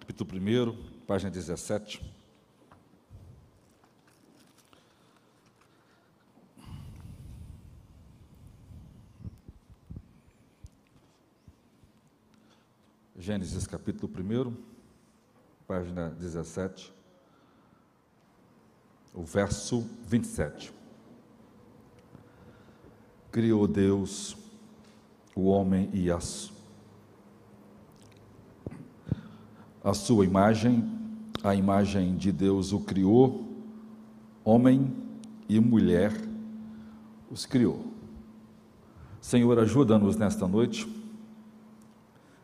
capítulo 1, página 17. Gênesis capítulo 1, página 17, o verso 27. Criou Deus o homem e as a sua imagem, a imagem de Deus o criou, homem e mulher os criou. Senhor, ajuda-nos nesta noite,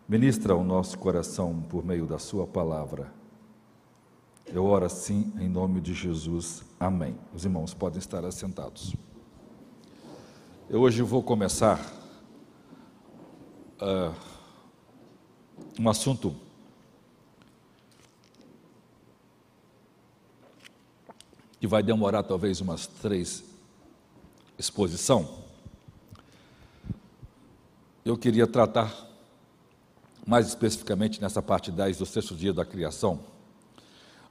ministra o nosso coração por meio da Sua palavra. Eu oro assim em nome de Jesus. Amém. Os irmãos podem estar assentados. Eu hoje vou começar uh, um assunto que vai demorar talvez umas três exposição, eu queria tratar mais especificamente nessa parte 10 do sexto dia da criação,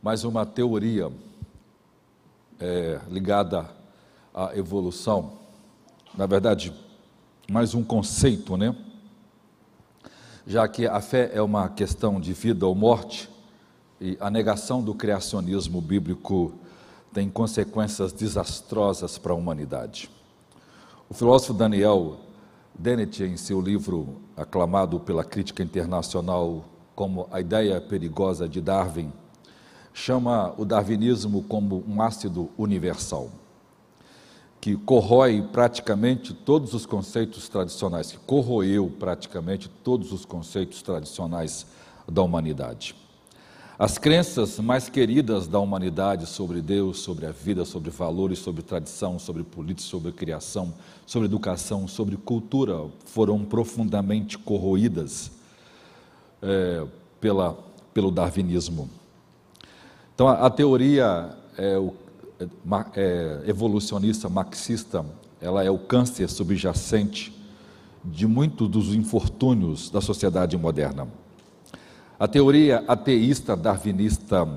mais uma teoria é, ligada à evolução, na verdade, mais um conceito, né? Já que a fé é uma questão de vida ou morte, e a negação do criacionismo bíblico tem consequências desastrosas para a humanidade. O filósofo Daniel Dennett, em seu livro aclamado pela crítica internacional como A Ideia Perigosa de Darwin, chama o darwinismo como um ácido universal, que corrói praticamente todos os conceitos tradicionais, que corroeu praticamente todos os conceitos tradicionais da humanidade. As crenças mais queridas da humanidade sobre Deus, sobre a vida, sobre valores, sobre tradição, sobre política, sobre criação, sobre educação, sobre cultura, foram profundamente corroídas é, pela, pelo darwinismo. Então, a, a teoria é, o, é, é, evolucionista marxista, ela é o câncer subjacente de muitos dos infortúnios da sociedade moderna. A teoria ateísta darwinista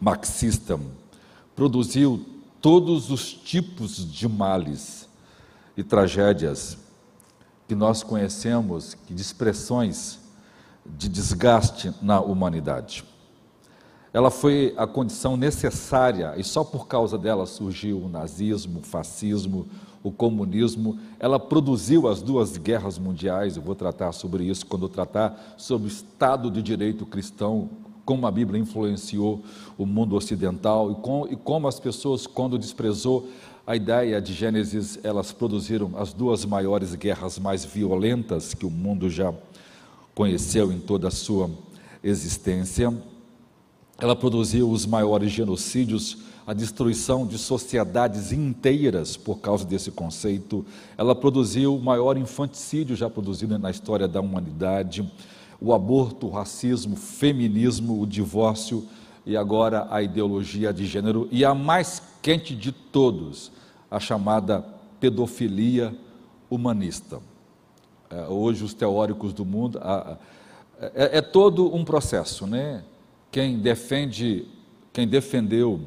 marxista produziu todos os tipos de males e tragédias que nós conhecemos, de expressões de desgaste na humanidade. Ela foi a condição necessária e só por causa dela surgiu o nazismo, o fascismo, o comunismo, ela produziu as duas guerras mundiais, eu vou tratar sobre isso quando eu tratar sobre o Estado de Direito cristão, como a Bíblia influenciou o mundo ocidental e, com, e como as pessoas, quando desprezou a ideia de Gênesis, elas produziram as duas maiores guerras mais violentas que o mundo já conheceu em toda a sua existência. Ela produziu os maiores genocídios a destruição de sociedades inteiras por causa desse conceito. Ela produziu o maior infanticídio já produzido na história da humanidade, o aborto, o racismo, o feminismo, o divórcio e agora a ideologia de gênero e a mais quente de todos, a chamada pedofilia humanista. É, hoje os teóricos do mundo é, é todo um processo, né? Quem defende, quem defendeu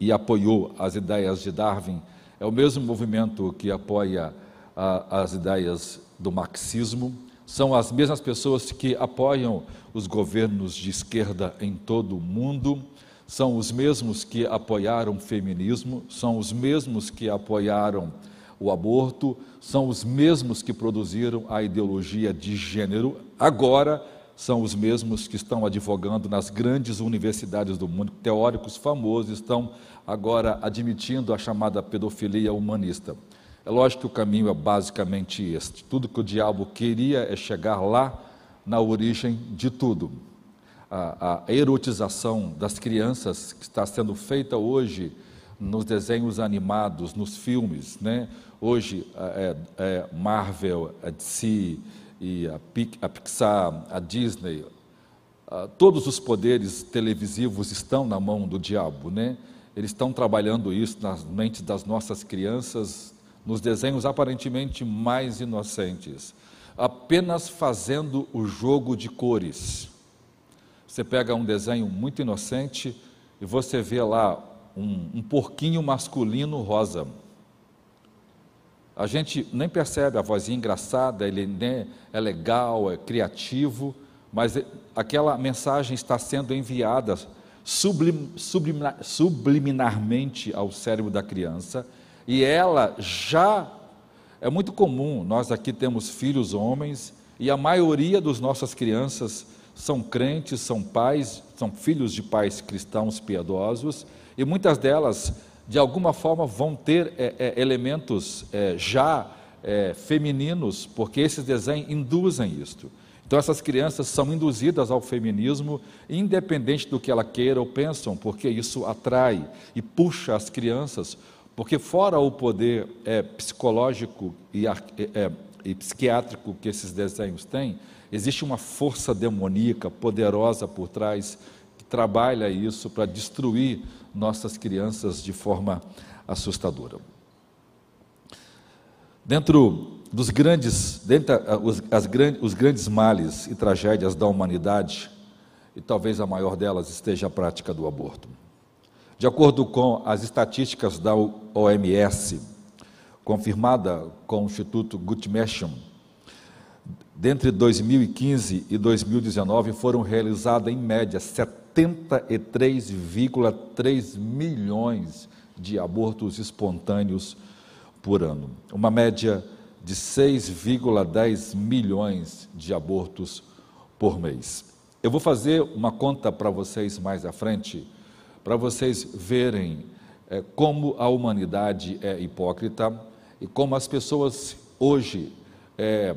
e apoiou as ideias de Darwin, é o mesmo movimento que apoia a, as ideias do marxismo, são as mesmas pessoas que apoiam os governos de esquerda em todo o mundo, são os mesmos que apoiaram o feminismo, são os mesmos que apoiaram o aborto, são os mesmos que produziram a ideologia de gênero, agora são os mesmos que estão advogando nas grandes universidades do mundo, teóricos famosos estão agora admitindo a chamada pedofilia humanista. É lógico que o caminho é basicamente este. Tudo que o diabo queria é chegar lá na origem de tudo. A, a erotização das crianças que está sendo feita hoje nos desenhos animados, nos filmes, né? Hoje é, é Marvel, a DC, e a, Pixar, a Disney, todos os poderes televisivos estão na mão do diabo, né? Eles estão trabalhando isso nas mentes das nossas crianças, nos desenhos aparentemente mais inocentes, apenas fazendo o jogo de cores. Você pega um desenho muito inocente e você vê lá um, um porquinho masculino rosa. A gente nem percebe a vozinha engraçada, ele é legal, é criativo, mas aquela mensagem está sendo enviada sublim, sublim, subliminarmente ao cérebro da criança e ela já é muito comum. Nós aqui temos filhos homens e a maioria das nossas crianças são crentes, são pais, são filhos de pais cristãos piedosos e muitas delas, de alguma forma, vão ter é, é, elementos é, já é, femininos, porque esses desenhos induzem isto. Então, essas crianças são induzidas ao feminismo, independente do que ela queira ou pensam, porque isso atrai e puxa as crianças, porque fora o poder é, psicológico e, é, e psiquiátrico que esses desenhos têm, existe uma força demoníaca poderosa por trás trabalha isso para destruir nossas crianças de forma assustadora. Dentro dos grandes, dentre os, as, os grandes males e tragédias da humanidade, e talvez a maior delas esteja a prática do aborto. De acordo com as estatísticas da OMS, confirmada com o Instituto Guttmacher, dentre 2015 e 2019 foram realizadas em média 73,3 milhões de abortos espontâneos por ano. Uma média de 6,10 milhões de abortos por mês. Eu vou fazer uma conta para vocês mais à frente, para vocês verem é, como a humanidade é hipócrita e como as pessoas hoje é,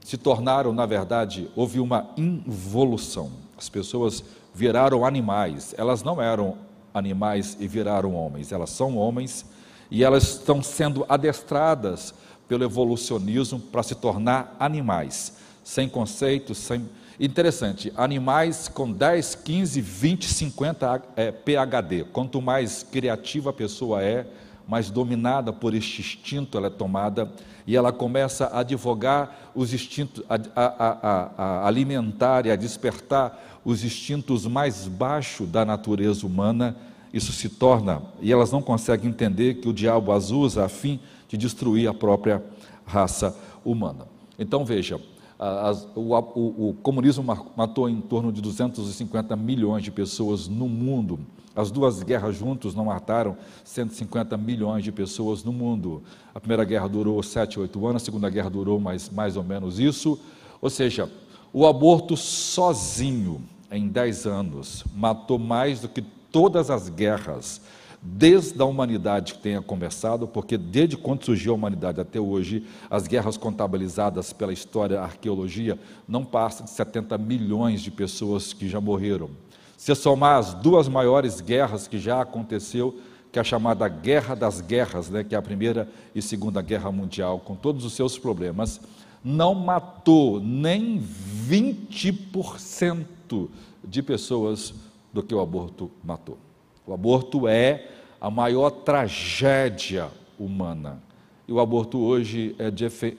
se tornaram, na verdade, houve uma involução. As pessoas viraram animais, elas não eram animais e viraram homens, elas são homens e elas estão sendo adestradas pelo evolucionismo para se tornar animais, sem conceitos, sem. Interessante, animais com 10, 15, 20, 50 é, PHD. Quanto mais criativa a pessoa é, mais dominada por este instinto ela é tomada e ela começa a advogar os instintos, a, a, a, a alimentar e a despertar os instintos mais baixos da natureza humana. Isso se torna, e elas não conseguem entender que o diabo as usa a fim de destruir a própria raça humana. Então veja, as, o, o, o, comunismo matou em torno de 250 milhões de pessoas no mundo. As duas guerras juntos não mataram 150 milhões de pessoas no mundo. A primeira guerra durou 7, 8 anos, a segunda guerra durou mais, mais ou menos isso. Ou seja, o aborto sozinho, em 10 anos, matou mais do que todas as guerras desde a humanidade que tenha começado, porque desde quando surgiu a humanidade até hoje, as guerras contabilizadas pela história, arqueologia, não passam de 70 milhões de pessoas que já morreram. Se somar as duas maiores guerras que já aconteceu, que é a chamada Guerra das Guerras, né, que é a Primeira e Segunda Guerra Mundial, com todos os seus problemas, não matou nem 20% de pessoas do que o aborto matou. O aborto é a maior tragédia humana. E o aborto hoje é,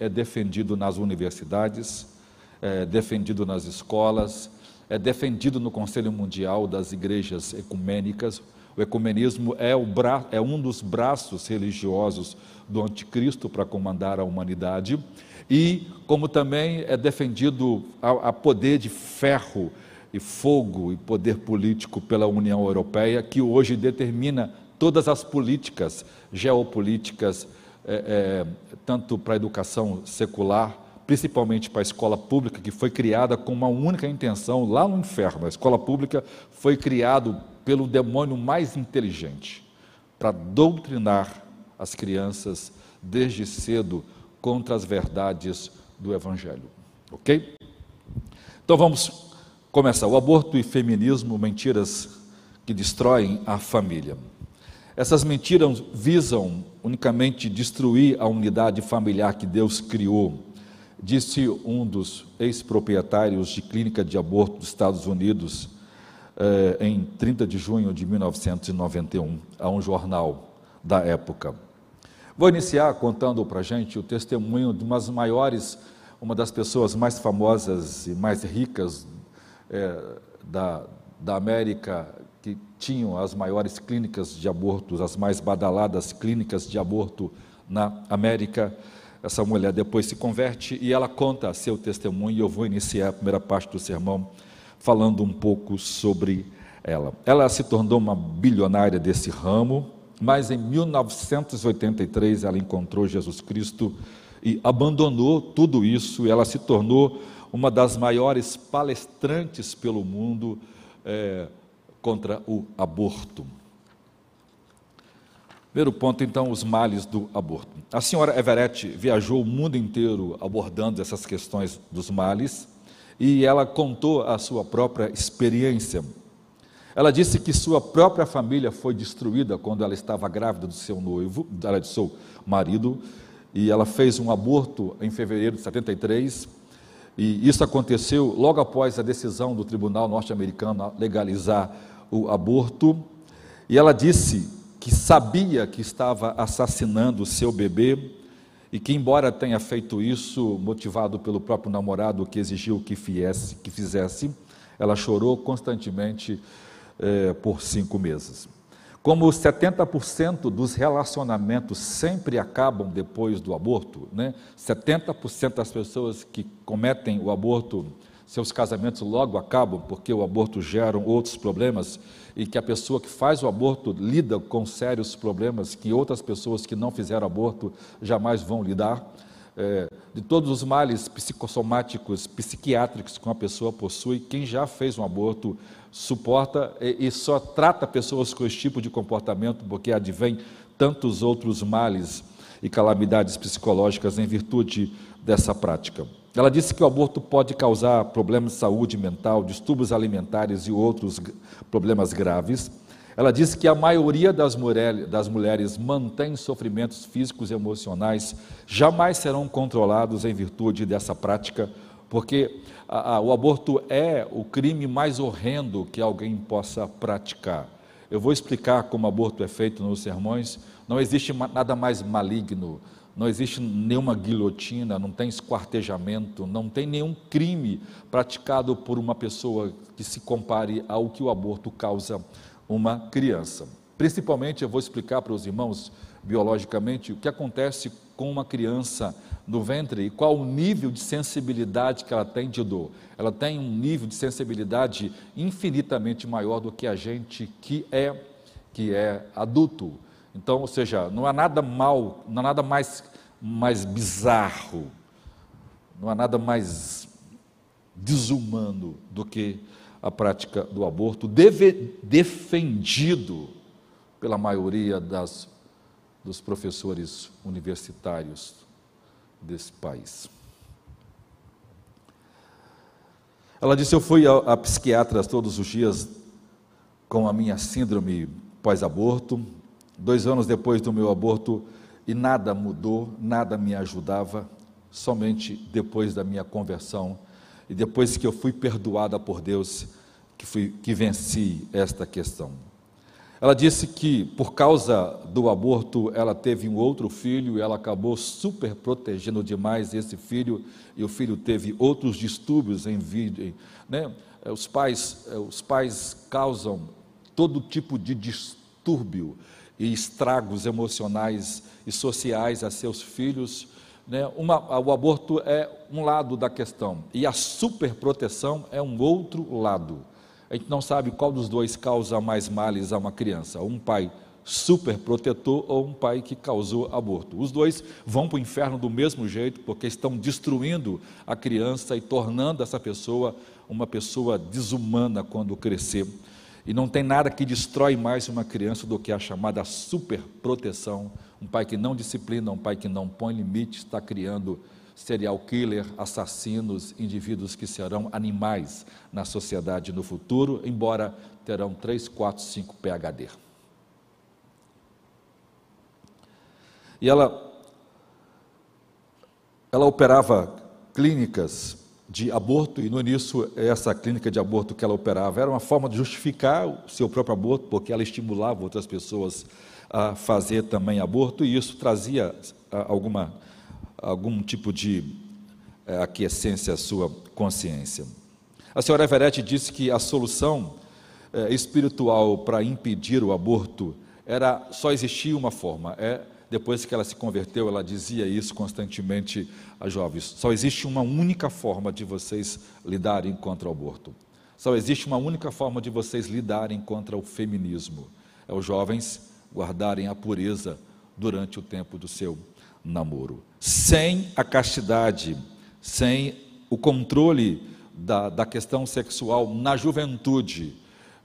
é defendido nas universidades, é defendido nas escolas, é defendido no Conselho Mundial das Igrejas Ecumênicas. O ecumenismo é, o bra... é um dos braços religiosos do anticristo para comandar a humanidade. E como também é defendido a, a poder de ferro e fogo e poder político pela União Europeia, que hoje determina todas as políticas geopolíticas, é, é, tanto para a educação secular, principalmente para a escola pública, que foi criada com uma única intenção lá no inferno. A escola pública foi criada pelo demônio mais inteligente para doutrinar as crianças desde cedo contra as verdades do Evangelho. Ok? Então vamos começar. O aborto e feminismo, mentiras que destroem a família. Essas mentiras visam unicamente destruir a unidade familiar que Deus criou, disse um dos ex-proprietários de clínica de aborto dos Estados Unidos eh, em 30 de junho de 1991, a um jornal da época. Vou iniciar contando para a gente o testemunho de uma das maiores, uma das pessoas mais famosas e mais ricas é, da, da América que tinham as maiores clínicas de abortos, as mais badaladas clínicas de aborto na América. Essa mulher depois se converte e ela conta seu testemunho. E eu vou iniciar a primeira parte do sermão falando um pouco sobre ela. Ela se tornou uma bilionária desse ramo, mas em 1983 ela encontrou Jesus Cristo e abandonou tudo isso. Ela se tornou uma das maiores palestrantes pelo mundo é, contra o aborto. Primeiro ponto, então, os males do aborto. A senhora Everett viajou o mundo inteiro abordando essas questões dos males e ela contou a sua própria experiência. Ela disse que sua própria família foi destruída quando ela estava grávida do seu noivo, do seu marido, e ela fez um aborto em fevereiro de 73 e isso aconteceu logo após a decisão do tribunal norte-americano legalizar o aborto. E ela disse que sabia que estava assassinando o seu bebê e que, embora tenha feito isso motivado pelo próprio namorado que exigiu que, fiesse, que fizesse, ela chorou constantemente eh, por cinco meses. Como 70% dos relacionamentos sempre acabam depois do aborto, né? 70% das pessoas que cometem o aborto, seus casamentos logo acabam porque o aborto gera outros problemas e que a pessoa que faz o aborto lida com sérios problemas que outras pessoas que não fizeram aborto jamais vão lidar. É, de todos os males psicossomáticos, psiquiátricos que uma pessoa possui, quem já fez um aborto suporta e, e só trata pessoas com esse tipo de comportamento porque advém tantos outros males e calamidades psicológicas em virtude dessa prática. Ela disse que o aborto pode causar problemas de saúde mental, distúrbios alimentares e outros problemas graves. Ela disse que a maioria das, mulheres, das mulheres mantém sofrimentos físicos e emocionais, jamais serão controlados em virtude dessa prática porque a, a, o aborto é o crime mais horrendo que alguém possa praticar. Eu vou explicar como aborto é feito nos sermões. Não existe nada mais maligno, não existe nenhuma guilhotina, não tem esquartejamento, não tem nenhum crime praticado por uma pessoa que se compare ao que o aborto causa uma criança. Principalmente, eu vou explicar para os irmãos biologicamente o que acontece com uma criança no ventre e qual o nível de sensibilidade que ela tem de dor. Ela tem um nível de sensibilidade infinitamente maior do que a gente que é que é adulto. Então, ou seja, não há nada mal, não há nada mais mais bizarro, não há nada mais desumano do que a prática do aborto, deve, defendido pela maioria das, dos professores universitários desse país. Ela disse: Eu fui a, a psiquiatra todos os dias com a minha síndrome pós-aborto. Dois anos depois do meu aborto, e nada mudou, nada me ajudava, somente depois da minha conversão e depois que eu fui perdoada por Deus, que, fui, que venci esta questão. Ela disse que, por causa do aborto, ela teve um outro filho e ela acabou super protegendo demais esse filho, e o filho teve outros distúrbios em vida. Né? É, os, pais, é, os pais causam todo tipo de distúrbio e estragos emocionais e sociais a seus filhos. Né? Uma, o aborto é um lado da questão, e a superproteção é um outro lado a gente não sabe qual dos dois causa mais males a uma criança, um pai super protetor ou um pai que causou aborto. Os dois vão para o inferno do mesmo jeito, porque estão destruindo a criança e tornando essa pessoa uma pessoa desumana quando crescer. E não tem nada que destrói mais uma criança do que a chamada superproteção. Um pai que não disciplina, um pai que não põe limite, está criando serial killer, assassinos, indivíduos que serão animais na sociedade no futuro, embora terão 3, 4, 5 PHD. E ela, ela operava clínicas de aborto, e no início, essa clínica de aborto que ela operava era uma forma de justificar o seu próprio aborto, porque ela estimulava outras pessoas a fazer também aborto, e isso trazia ah, alguma algum tipo de é, aquiescência à sua consciência. A senhora Everett disse que a solução é, espiritual para impedir o aborto era só existia uma forma. É depois que ela se converteu, ela dizia isso constantemente a jovens: só existe uma única forma de vocês lidarem contra o aborto. Só existe uma única forma de vocês lidarem contra o feminismo. É os jovens guardarem a pureza durante o tempo do seu namoro. Sem a castidade, sem o controle da, da questão sexual na juventude,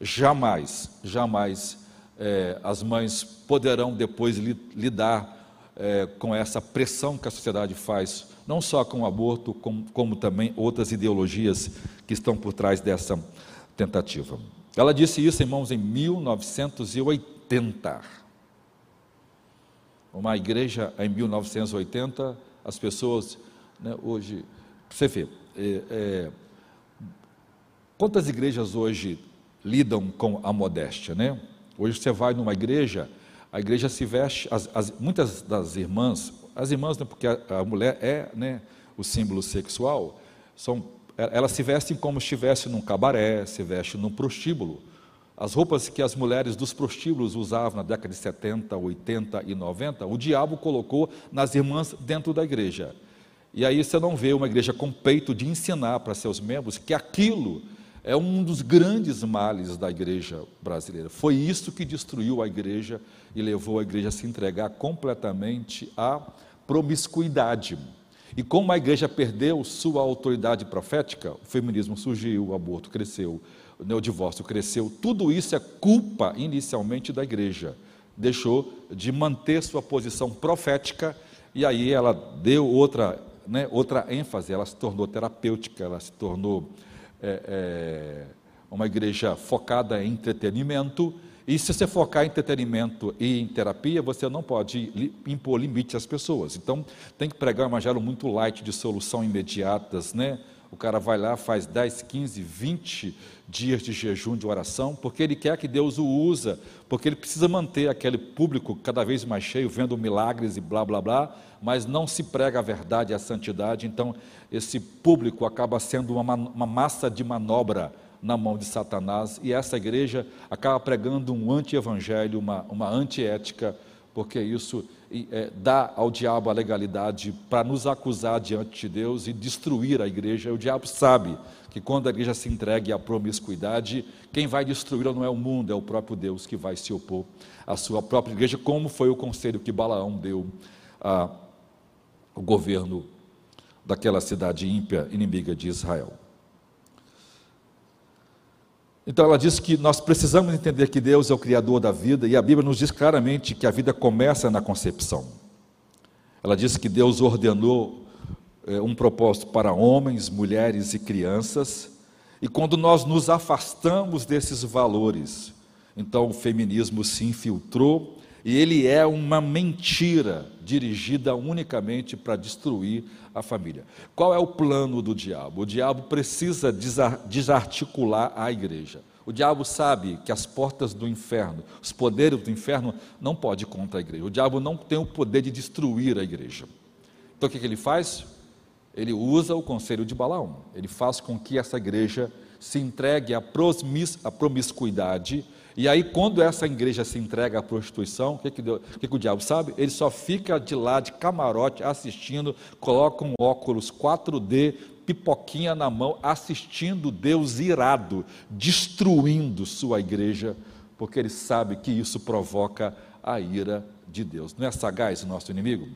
jamais, jamais é, as mães poderão depois li, lidar é, com essa pressão que a sociedade faz, não só com o aborto, como, como também outras ideologias que estão por trás dessa tentativa. Ela disse isso, irmãos, em 1980. Uma igreja em 1980, as pessoas, né, hoje, você vê, é, é, quantas igrejas hoje lidam com a modéstia, né? Hoje você vai numa igreja, a igreja se veste, as, as, muitas das irmãs, as irmãs, né, porque a, a, mulher é né, o símbolo sexual, são, elas se vestem como se estivesse num cabaré, se vestem num prostíbulo. As roupas que as mulheres dos prostíbulos usavam na década de 70, 80 e 90, o diabo colocou nas irmãs dentro da igreja. E aí você não vê uma igreja com peito de ensinar para seus membros que aquilo é um dos grandes males da igreja brasileira. Foi isso que destruiu a igreja e levou a igreja a se entregar completamente à promiscuidade. E como a igreja perdeu sua autoridade profética, o feminismo surgiu, o aborto cresceu, o divórcio cresceu, tudo isso é culpa inicialmente da igreja. Deixou de manter sua posição profética e aí ela deu outra, né, outra ênfase, ela se tornou terapêutica, ela se tornou é, é, uma igreja focada em entretenimento, e se você focar em entretenimento e em terapia, você não pode impor limite às pessoas. Então, tem que pregar um evangelho muito light de solução imediatas, né? O cara vai lá, faz 10, 15, 20 dias de jejum de oração, porque ele quer que Deus o usa, porque ele precisa manter aquele público cada vez mais cheio, vendo milagres e blá blá blá, mas não se prega a verdade e a santidade, então esse público acaba sendo uma, uma massa de manobra na mão de Satanás, e essa igreja acaba pregando um anti-evangelho, uma, uma antiética, porque isso é, dá ao diabo a legalidade para nos acusar diante de Deus e destruir a igreja. O diabo sabe que quando a igreja se entregue à promiscuidade, quem vai destruí-la não é o mundo, é o próprio Deus que vai se opor à sua própria igreja, como foi o conselho que Balaão deu ao governo daquela cidade ímpia, inimiga de Israel. Então ela diz que nós precisamos entender que Deus é o Criador da vida, e a Bíblia nos diz claramente que a vida começa na concepção. Ela diz que Deus ordenou é, um propósito para homens, mulheres e crianças, e quando nós nos afastamos desses valores, então o feminismo se infiltrou e ele é uma mentira dirigida unicamente para destruir a família. Qual é o plano do diabo? O diabo precisa desarticular a igreja. O diabo sabe que as portas do inferno, os poderes do inferno, não pode contra a igreja. O diabo não tem o poder de destruir a igreja. Então o que, que ele faz? Ele usa o conselho de Balaão. Ele faz com que essa igreja se entregue à promiscuidade e aí, quando essa igreja se entrega à prostituição, o que, que, que, que o diabo sabe? Ele só fica de lá de camarote assistindo, coloca um óculos 4D, pipoquinha na mão, assistindo Deus irado, destruindo sua igreja, porque ele sabe que isso provoca a ira de Deus. Não é sagaz o nosso inimigo?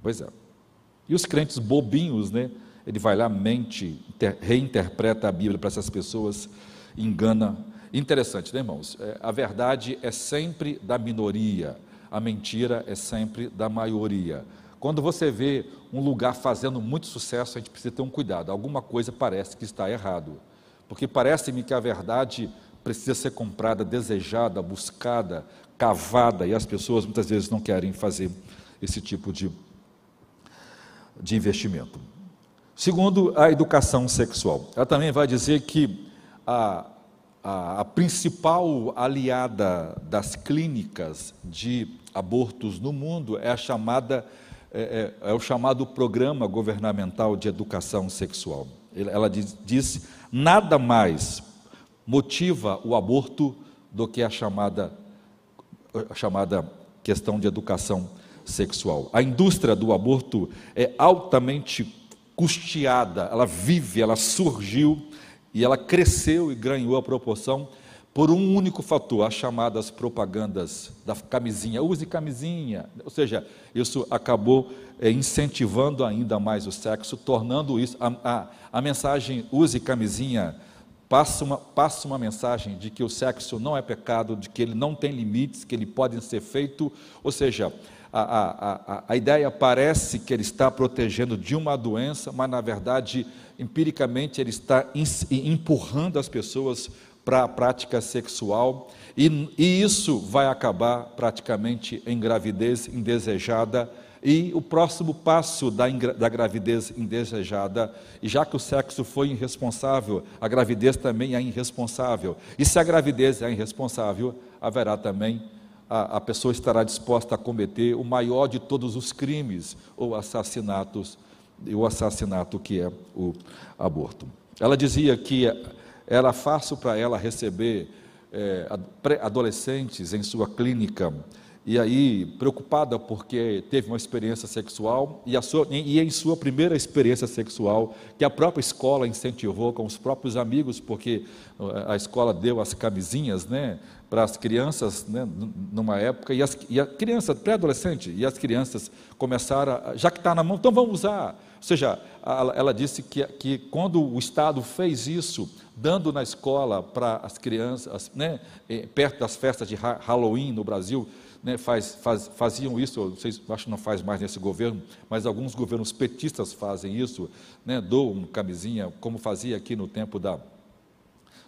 Pois é. E os crentes bobinhos, né? Ele vai lá, mente, reinterpreta a Bíblia para essas pessoas, engana Interessante, né, irmãos? É, a verdade é sempre da minoria, a mentira é sempre da maioria. Quando você vê um lugar fazendo muito sucesso, a gente precisa ter um cuidado. Alguma coisa parece que está errado. Porque parece-me que a verdade precisa ser comprada, desejada, buscada, cavada, e as pessoas muitas vezes não querem fazer esse tipo de, de investimento. Segundo, a educação sexual. Ela também vai dizer que a, a, a principal aliada das clínicas de abortos no mundo é a chamada é, é, é, o chamado Programa Governamental de Educação Sexual. Ela diz, diz, nada mais motiva o aborto do que a chamada, a chamada questão de educação sexual. A indústria do aborto é altamente custeada, ela vive, ela surgiu e ela cresceu e ganhou a proporção por um único fator, as chamadas propagandas da camisinha, use camisinha. Ou seja, isso acabou é, incentivando ainda mais o sexo, tornando isso. A, a, a mensagem use camisinha passa uma, passa uma mensagem de que o sexo não é pecado, de que ele não tem limites, que ele pode ser feito. Ou seja, a, a, a, ideia parece que ele está protegendo de uma doença, mas na verdade, empiricamente, ele está empurrando as pessoas para a prática sexual, e, e isso vai acabar praticamente em gravidez indesejada. E o próximo passo da, da, gravidez indesejada, e já que o sexo foi irresponsável, a gravidez também é irresponsável. E se a gravidez é irresponsável, haverá também, a, a pessoa estará disposta a cometer o maior de todos os crimes, ou assassinatos, o assassinato que é o aborto. Ela dizia que era fácil para ela receber é, adolescentes em sua clínica e aí preocupada porque teve uma experiência sexual e, sua, e, em sua primeira experiência sexual, que a própria escola incentivou com os próprios amigos, porque a escola deu as camisinhas né, para as crianças né, numa época, e, as, e a criança, pré-adolescente, e as crianças começaram, a, já que está na mão, então vamos usar. Ou seja, ela, disse que, que quando o Estado fez isso, dando na escola para as crianças, né, perto das festas de Halloween no Brasil, né, faz, faz, faziam isso, vocês acho que não faz mais nesse governo, mas alguns governos petistas fazem isso, né, doam camisinha, como fazia aqui no tempo da,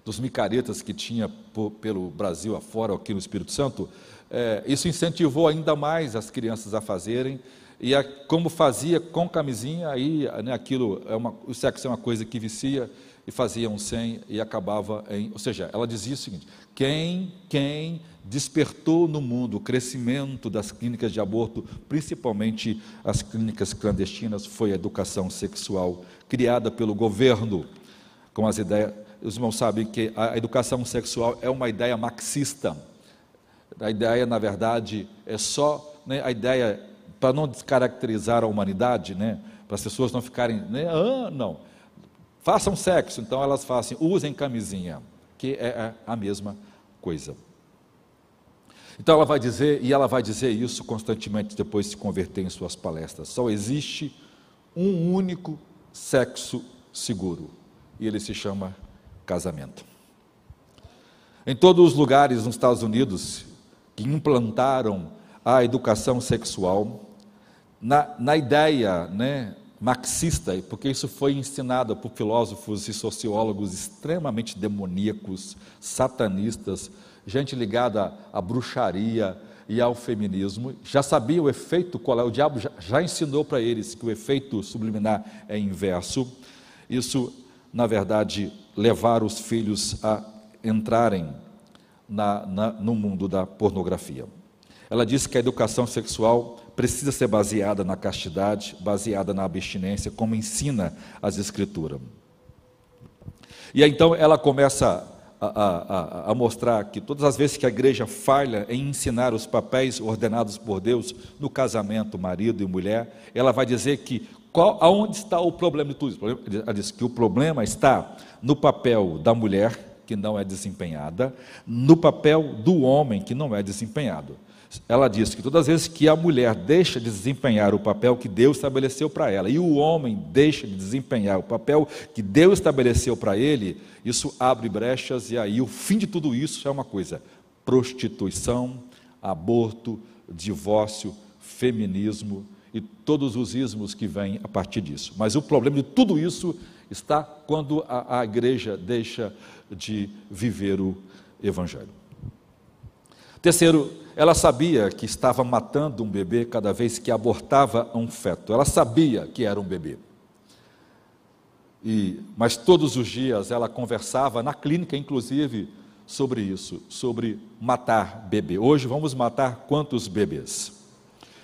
dos micaretas que tinha por, pelo Brasil afora, aqui no Espírito Santo, é, isso incentivou ainda mais as crianças a fazerem, e a, como fazia com camisinha, aí né, aquilo, é uma, o sexo é uma coisa que vicia, e faziam sem e acabava em. Ou seja, ela dizia o seguinte: quem, quem despertou no mundo o crescimento das clínicas de aborto, principalmente as clínicas clandestinas, foi a educação sexual criada pelo governo, com as ideias. Os irmãos sabem que a educação sexual é uma ideia marxista. A ideia, na verdade, é só né, a ideia para não descaracterizar a humanidade, né, para as pessoas não ficarem, né, ah, não Façam sexo, então elas fazem, usem camisinha, que é, a mesma coisa. Então ela vai dizer, e ela vai dizer isso constantemente depois de se converter em suas palestras: só existe um único sexo seguro, e ele se chama casamento. Em todos os lugares nos Estados Unidos que implantaram a educação sexual, na, na ideia né, marxista, porque isso foi ensinado por filósofos e sociólogos extremamente demoníacos, satanistas, gente ligada à bruxaria e ao feminismo, já sabia o efeito qual é, o diabo já, já ensinou para eles que o efeito subliminar é inverso. Isso, na verdade, levar os filhos a entrarem na, na, no mundo da pornografia. Ela disse que a educação sexual precisa ser baseada na castidade, baseada na abstinência, como ensina as Escrituras. E aí, então ela começa a, a, a, mostrar que todas as vezes que a igreja falha em ensinar os papéis ordenados por Deus no casamento, marido e mulher, ela vai dizer que qual, aonde está o problema de tudo isso? Ela diz que o problema está no papel da mulher, que não é desempenhada, no papel do homem, que não é desempenhado ela diz que todas as vezes que a mulher deixa de desempenhar o papel que Deus estabeleceu para ela e o homem deixa de desempenhar o papel que Deus estabeleceu para ele, isso abre brechas e aí o fim de tudo isso é uma coisa: prostituição, aborto, divórcio, feminismo e todos os ismos que vêm a partir disso. Mas o problema de tudo isso está quando a, a igreja deixa de viver o evangelho. Terceiro, ela sabia que estava matando um bebê cada vez que abortava um feto. Ela sabia que era um bebê. E, mas todos os dias ela conversava na clínica, inclusive, sobre isso, sobre matar bebê. Hoje vamos matar quantos bebês?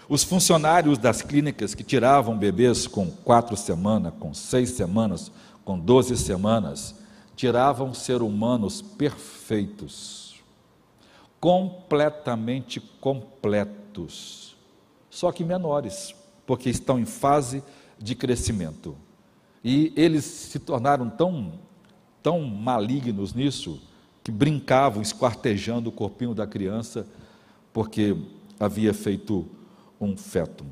Os funcionários das clínicas que tiravam bebês com quatro semanas, com seis semanas, com doze semanas, tiravam ser humanos perfeitos, completamente completos, só que menores, porque estão em fase de crescimento. E eles se tornaram tão, tão malignos nisso que brincavam esquartejando o corpinho da criança, porque havia feito um feto.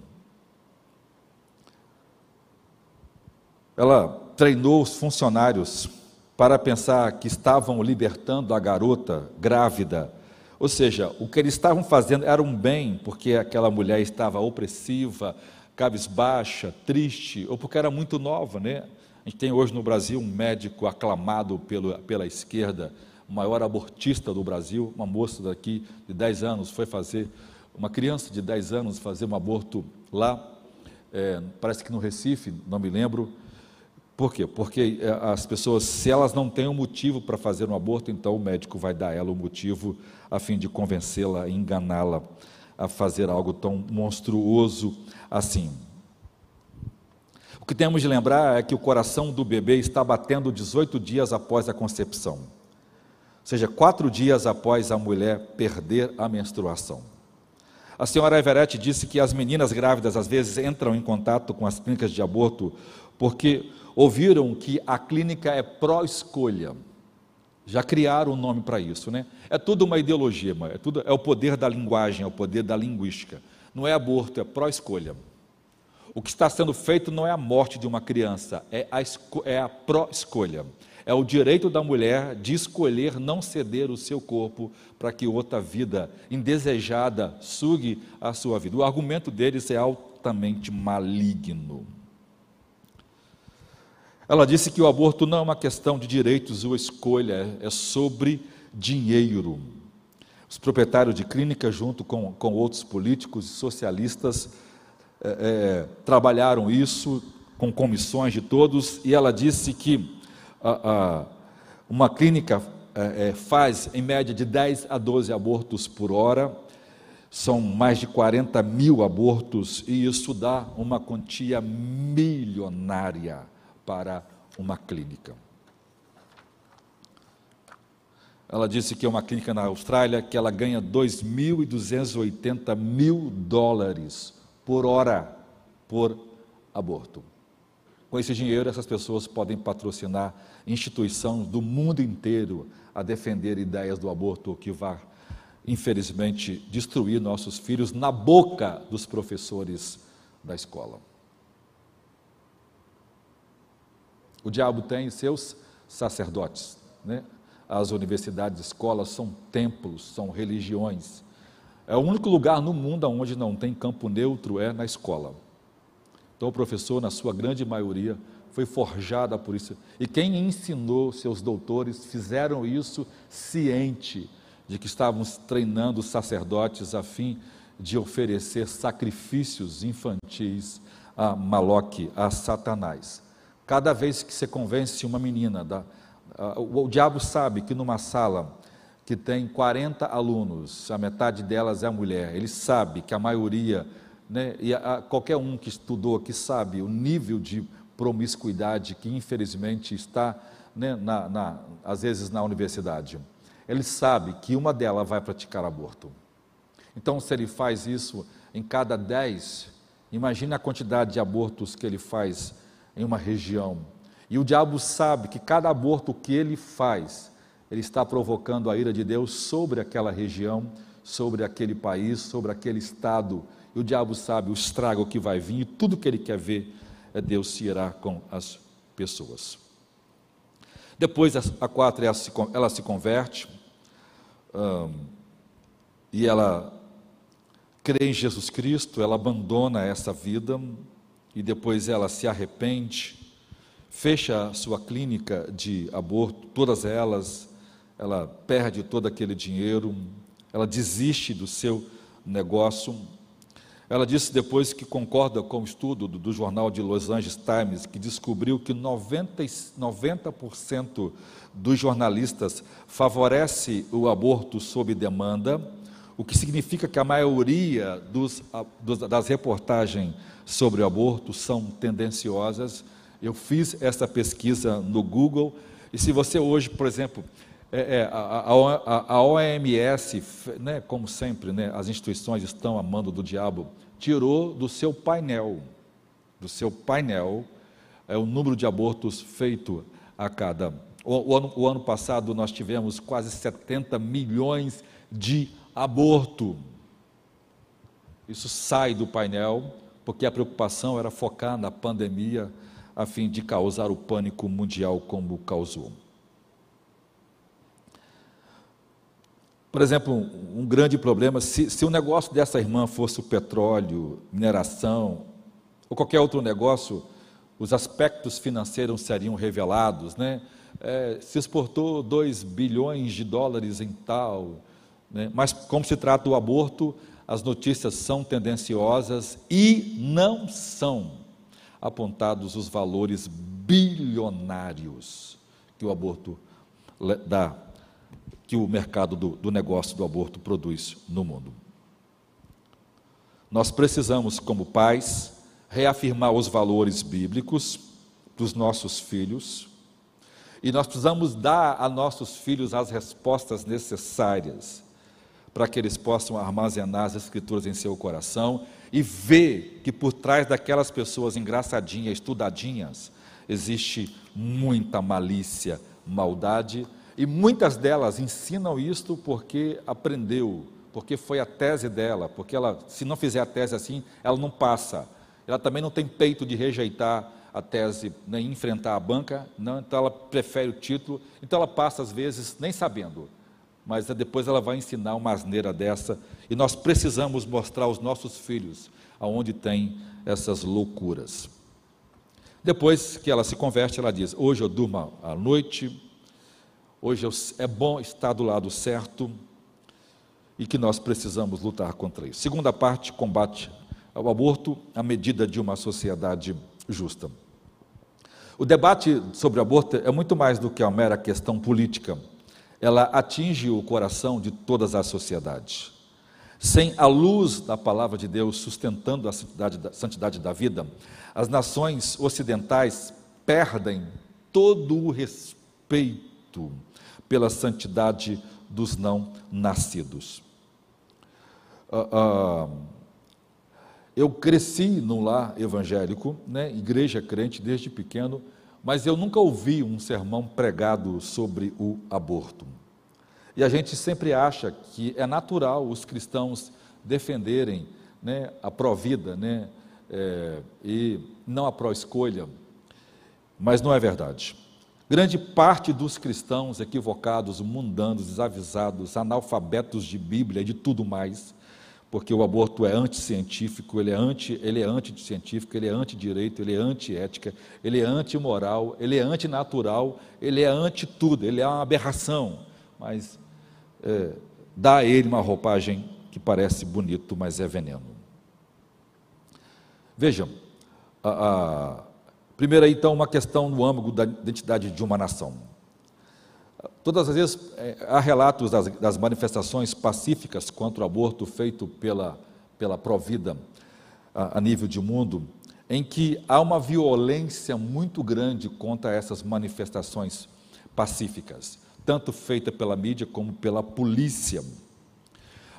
Ela treinou os funcionários para pensar que estavam libertando a garota grávida. Ou seja, o que eles estavam fazendo era um bem, porque aquela mulher estava opressiva, cabisbaixa, triste, ou porque era muito nova, né? A gente tem hoje no Brasil um médico aclamado pelo, pela esquerda, o maior abortista do Brasil, uma moça daqui de 10 anos foi fazer, uma criança de 10 anos fazer um aborto lá, é, parece que no Recife, não me lembro, por quê? Porque é, as pessoas, se elas não têm um motivo para fazer um aborto, então o médico vai dar a ela o um motivo a fim de convencê-la, enganá-la a fazer algo tão monstruoso assim. O que temos de lembrar é que o coração do bebê está batendo 18 dias após a concepção, ou seja, quatro dias após a mulher perder a menstruação. A senhora Everett disse que as meninas grávidas às vezes entram em contato com as clínicas de aborto porque ouviram que a clínica é pró-escolha. Já criaram um nome para isso, né? É tudo uma ideologia, é, tudo, é o poder da linguagem, é o poder da linguística. Não é aborto, é pró-escolha. O que está sendo feito não é a morte de uma criança, é a, é a pró-escolha. É o direito da mulher de escolher não ceder o seu corpo para que outra vida indesejada sugue a sua vida. O argumento deles é altamente maligno. Ela disse que o aborto não é uma questão de direitos ou escolha, é sobre dinheiro. Os proprietários de clínica, junto com, com outros políticos e socialistas, é, é, trabalharam isso com comissões de todos, e ela disse que a, a, uma clínica é, é faz em média de 10 a 12 abortos por hora, são mais de 40 mil abortos, e isso dá uma quantia milionária para uma clínica. Ela disse que é uma clínica na Austrália que ela ganha 2.280 mil dólares por hora por aborto. Com esse dinheiro, essas pessoas podem patrocinar instituições do mundo inteiro a defender ideias do aborto que vai, infelizmente, destruir nossos filhos na boca dos professores da escola. O diabo tem seus sacerdotes. Né? As universidades, escolas são templos, são religiões. É o único lugar no mundo onde não tem campo neutro é na escola. Então, o professor, na sua grande maioria, foi forjada por isso. E quem ensinou seus doutores fizeram isso ciente de que estávamos treinando sacerdotes a fim de oferecer sacrifícios infantis a Maloque, a Satanás. Cada vez que você convence uma menina, da, o, o diabo sabe que numa sala que tem 40 alunos, a metade delas é a mulher, ele sabe que a maioria, né, e a, qualquer um que estudou aqui sabe o nível de promiscuidade que infelizmente está, né, na, na, às vezes, na universidade. Ele sabe que uma delas vai praticar aborto. Então, se ele faz isso em cada 10, imagine a quantidade de abortos que ele faz em uma região. E o diabo sabe que cada aborto que ele faz, ele está provocando a ira de Deus sobre aquela região, sobre aquele país, sobre aquele estado. E o diabo sabe o estrago que vai vir e tudo que ele quer ver é Deus se irá com as pessoas. Depois a quatro ela se, ela se converte e ela crê em Jesus Cristo, ela abandona essa vida e depois ela se arrepende, fecha sua clínica de aborto, todas elas, ela perde todo aquele dinheiro, ela desiste do seu negócio. Ela disse depois que concorda com o estudo do, do jornal de Los Angeles Times, que descobriu que 90%, 90 dos jornalistas favorece o aborto sob demanda, o que significa que a maioria dos, das reportagens sobre o aborto são tendenciosas. Eu fiz essa pesquisa no Google E se você hoje, por exemplo, é, é, a, a, a, OMS, né, como sempre, né, as instituições estão a mando do diabo, tirou do seu painel, do seu painel, é, o número de abortos feito a cada. O, o, ano, o ano passado nós tivemos quase 70 milhões de abortos. Isso sai do painel, porque a preocupação era focar na pandemia a fim de causar o pânico mundial como causou. Por exemplo, um grande problema, se, se o negócio dessa irmã fosse o petróleo, mineração, ou qualquer outro negócio, os aspectos financeiros seriam revelados, né? É, se exportou 2 bilhões de dólares em tal, né? mas como se trata do aborto, as notícias são tendenciosas e não são apontados os valores bilionários que o aborto dá, que o mercado do, do negócio do aborto produz no mundo. Nós precisamos, como pais, reafirmar os valores bíblicos para os nossos filhos, e nós precisamos dar a nossos filhos as respostas necessárias para que eles possam armazenar as Escrituras em seu coração e ver que por trás daquelas pessoas engraçadinhas, estudadinhas, existe muita malícia, maldade, e muitas delas ensinam isto porque aprendeu, porque foi a tese dela, porque ela, se não fizer a tese assim, ela não passa. Ela também não tem peito de rejeitar a tese, nem enfrentar a banca, não, então ela prefere o título, então ela passa às vezes nem sabendo mas depois ela vai ensinar uma asneira dessa, e nós precisamos mostrar aos nossos filhos aonde tem essas loucuras. Depois que ela se converte, ela diz: Hoje eu durmo à noite, hoje é bom estar do lado certo, e que nós precisamos lutar contra isso. Segunda parte, combate ao aborto à medida de uma sociedade justa. O debate sobre aborto é muito mais do que uma mera questão política ela atinge o coração de todas as sociedades. Sem a luz da palavra de Deus sustentando a santidade da, santidade da vida, as nações ocidentais perdem todo o respeito pela santidade dos não nascidos. Uh, uh, eu cresci num lar evangélico, né, igreja crente desde pequeno, mas eu nunca ouvi um sermão pregado sobre o aborto. E a gente sempre acha que é natural os cristãos defenderem né, a pró-vida né, é, e não a pró-escolha, mas não é verdade. Grande parte dos cristãos equivocados, mundanos, desavisados, analfabetos de Bíblia e de tudo mais, porque o aborto é anticientífico, ele é anti, ele é anticientífico, ele é antidireito, ele é antiética, ele é antimoral, ele é antinatural, ele é anti tudo, ele é uma aberração, mas é, dá a ele uma roupagem que parece bonito, mas é veneno. Vejam, a, a, primeiro então uma questão no âmbito da identidade de uma nação. Todas as vezes é, há relatos das, das, manifestações pacíficas contra o aborto feito pela, pela Provida a, a nível de mundo, em que há uma violência muito grande contra essas manifestações pacíficas, tanto feita pela mídia como pela polícia.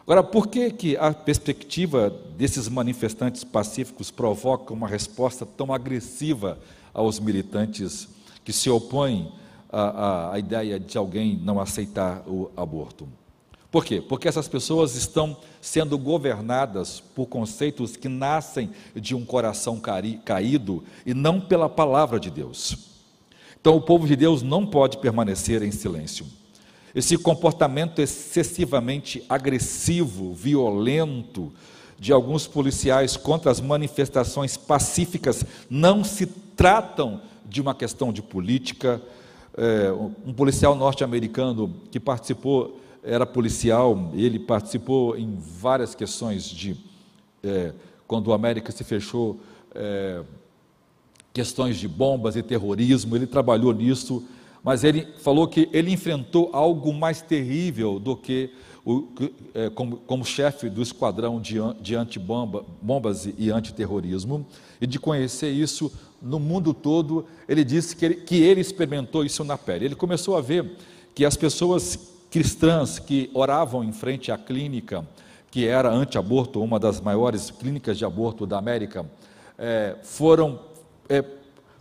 Agora, por que, que a perspectiva desses manifestantes pacíficos provoca uma resposta tão agressiva aos militantes que se opõem a, a, a ideia de alguém não aceitar o aborto. Por quê? Porque essas pessoas estão sendo governadas por conceitos que nascem de um coração caído e não pela palavra de Deus. Então, o povo de Deus não pode permanecer em silêncio. Esse comportamento excessivamente agressivo, violento, de alguns policiais contra as manifestações pacíficas não se tratam de uma questão de política, é, um policial norte-americano que participou, era policial, ele participou em várias questões de, é, quando a América se fechou, é, questões de bombas e terrorismo, ele trabalhou nisso, mas ele falou que ele enfrentou algo mais terrível do que o, é, como, como chefe do esquadrão de, de antibombas e antiterrorismo, e de conhecer isso no mundo todo, ele disse que ele, que ele experimentou isso na pele. Ele começou a ver que as pessoas cristãs que oravam em frente à clínica, que era anti-aborto, uma das maiores clínicas de aborto da América, é, foram, é,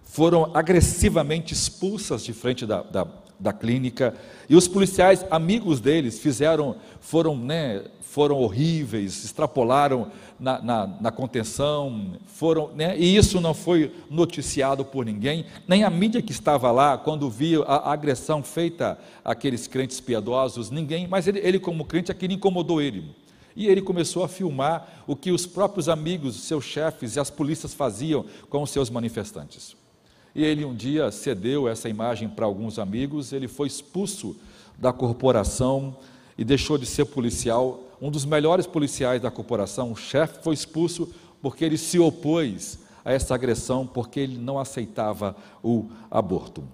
foram agressivamente expulsas de frente da, da, da, clínica, e os policiais, amigos deles, fizeram, foram, né, foram horríveis, extrapolaram na, na, na contenção, foram, né, e isso não foi noticiado por ninguém, nem a mídia que estava lá, quando viu a, agressão feita àqueles crentes piedosos, ninguém, mas ele, ele como crente, aquilo incomodou ele. E ele começou a filmar o que os próprios amigos, seus chefes e as polícias faziam com os seus manifestantes. E ele um dia cedeu essa imagem para alguns amigos, ele foi expulso da corporação e deixou de ser policial. Um dos melhores policiais da corporação, o chefe, foi expulso porque ele se opôs a essa agressão, porque ele não aceitava o aborto.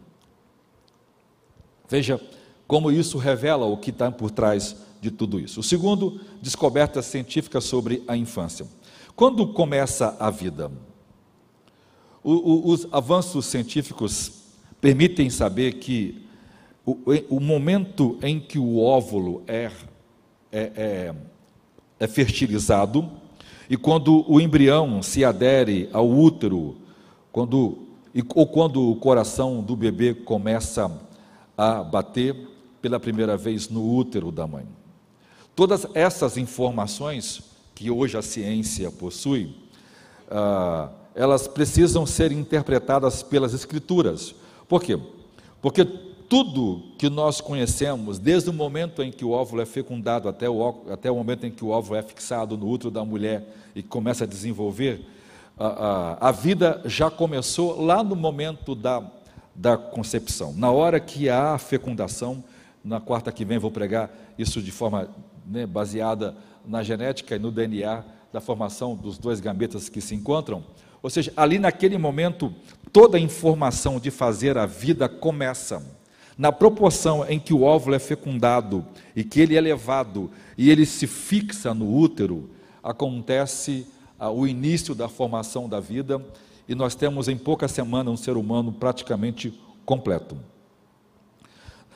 Veja como isso revela o que está por trás de tudo isso. O segundo, descoberta científica sobre a infância. Quando começa a vida? O, o, os avanços científicos permitem saber que o, o, momento em que o óvulo é, é, é, é fertilizado e quando o embrião se adere ao útero, quando, ou quando o coração do bebê começa a bater pela primeira vez no útero da mãe. Todas essas informações que hoje a ciência possui, ah, elas precisam ser interpretadas pelas Escrituras. Por quê? Porque tudo que nós conhecemos, desde o momento em que o óvulo é fecundado até o, até o momento em que o óvulo é fixado no útero da mulher e começa a desenvolver, a, a, a vida já começou lá no momento da, da concepção. Na hora que há a fecundação, na quarta que vem vou pregar isso de forma né, baseada na genética e no DNA da formação dos dois gametas que se encontram. Ou seja, ali naquele momento, toda a informação de fazer a vida começa. Na proporção em que o óvulo é fecundado e que ele é levado e ele se fixa no útero, acontece ah, o início da formação da vida e nós temos em poucas semanas um ser humano praticamente completo.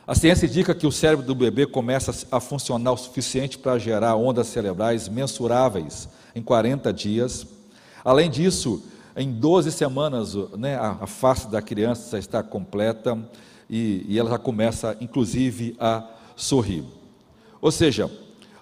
A ciência indica que o cérebro do bebê começa a funcionar o suficiente para gerar ondas cerebrais mensuráveis em 40 dias. Além disso, em 12 semanas, né, a, face da criança está completa e, e ela já começa, inclusive, a sorrir. Ou seja,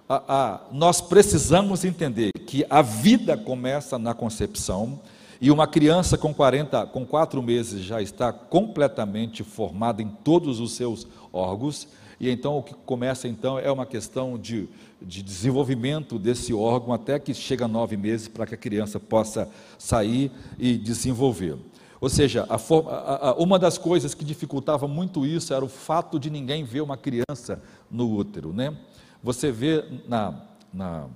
a, a, nós precisamos entender que a vida começa na concepção e uma criança com 40, com 4 meses já está completamente formada em todos os seus órgãos, e então o que começa então é uma questão de, de desenvolvimento desse órgão até que chega a nove meses para que a criança possa sair e desenvolver. Ou seja, a, a, uma das coisas que dificultava muito isso era o fato de ninguém ver uma criança no útero. Né? Você vê na, na,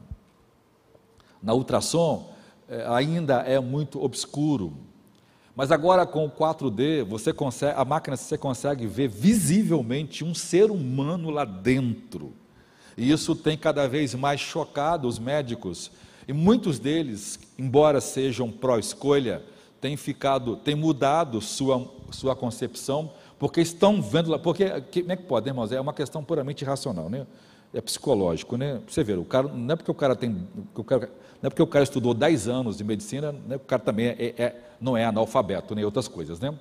na ultrassom, ainda é muito obscuro. Mas agora com o 4D, você consegue, a máquina você consegue ver visivelmente um ser humano lá dentro. E isso tem cada vez mais chocado os médicos. E muitos deles, embora sejam pró-escolha, têm ficado, têm mudado sua, sua concepção, porque estão vendo lá. Porque, como é que pode, irmãos? É uma questão puramente racional, né? É psicológico, né? Você vê, o cara, não é porque o cara tem. O cara, não é porque o cara estudou 10 anos de medicina, né, o cara também é, é, não é analfabeto, nem outras coisas, né?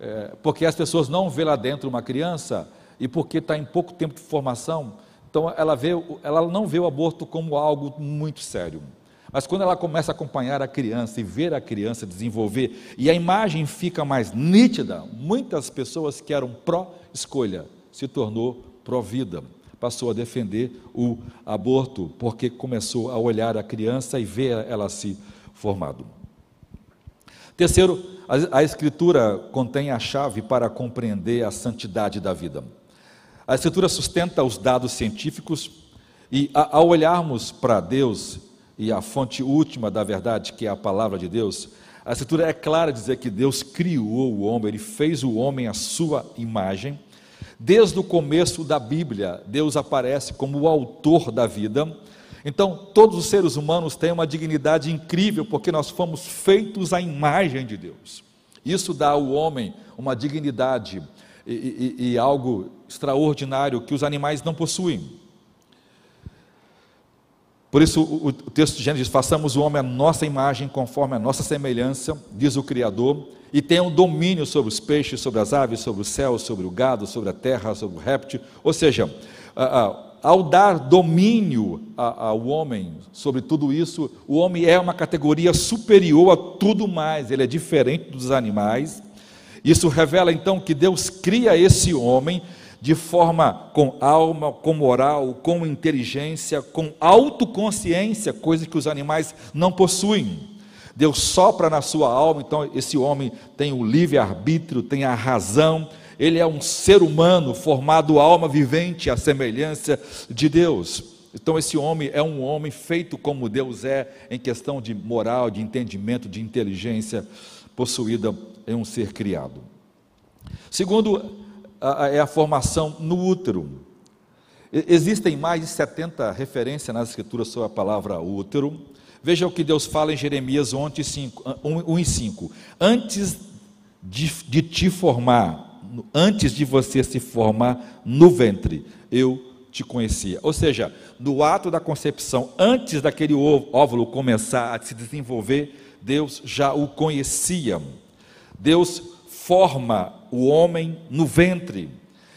É, porque as pessoas não vê lá dentro uma criança e porque está em pouco tempo de formação, então ela, vê, ela não vê o aborto como algo muito sério. Mas quando ela começa a acompanhar a criança e ver a criança desenvolver, e a imagem fica mais nítida, muitas pessoas que eram pró-escolha se tornou pró-vida passou a defender o aborto, porque começou a olhar a criança e ver ela se formado. Terceiro, a, a Escritura contém a chave para compreender a santidade da vida. A Escritura sustenta os dados científicos e, a, ao olharmos para Deus e a fonte última da verdade, que é a palavra de Deus, a Escritura é clara dizer que Deus criou o homem, ele fez o homem à sua imagem Desde o começo da Bíblia, Deus aparece como o autor da vida. Então, todos os seres humanos têm uma dignidade incrível, porque nós fomos feitos à imagem de Deus. Isso dá ao homem uma dignidade e, e, e algo extraordinário que os animais não possuem. Por isso, o, texto de Gênesis diz: façamos o homem a nossa imagem, conforme a nossa semelhança, diz o Criador, e tenham domínio sobre os peixes, sobre as aves, sobre o céu, sobre o gado, sobre a terra, sobre o réptil. Ou seja, ao dar domínio ao homem sobre tudo isso, o homem é uma categoria superior a tudo mais, ele é diferente dos animais. Isso revela então que Deus cria esse homem de forma com alma, com moral, com inteligência, com autoconsciência, coisa que os animais não possuem. Deus sopra na sua alma, então esse homem tem o livre-arbítrio, tem a razão, ele é um ser humano formado alma vivente, à semelhança de Deus. Então, esse homem é um homem feito como Deus é, em questão de moral, de entendimento, de inteligência, possuída em um ser criado. Segundo, é a formação no útero. Existem mais de 70 referências nas Escrituras sobre a palavra útero. Veja o que Deus fala em Jeremias 1 e 5. Antes de, de te formar, antes de você se formar no ventre, eu te conhecia. Ou seja, no ato da concepção, antes daquele óvulo começar a se desenvolver, Deus já o conhecia. Deus forma o homem no ventre.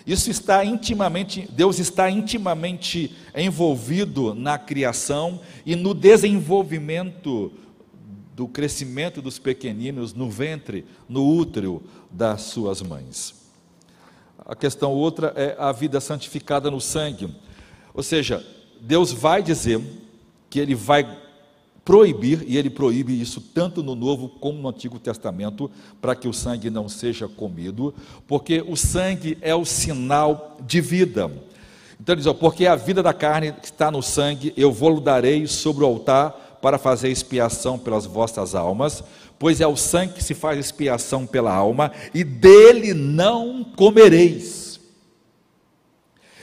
Isso está intimamente, Deus está intimamente envolvido na criação e no desenvolvimento do crescimento dos pequeninos no ventre, no útero das suas mães. A questão outra é a vida santificada no sangue. Ou seja, Deus vai dizer que ele vai proibir, e ele proíbe isso tanto no Novo como no Antigo Testamento, para que o sangue não seja comido, porque o sangue é o sinal de vida. Então ele diz: porque a vida da carne que está no sangue, eu vou darei sobre o altar para fazer expiação pelas vossas almas, pois é o sangue que se faz expiação pela alma, e dele não comereis.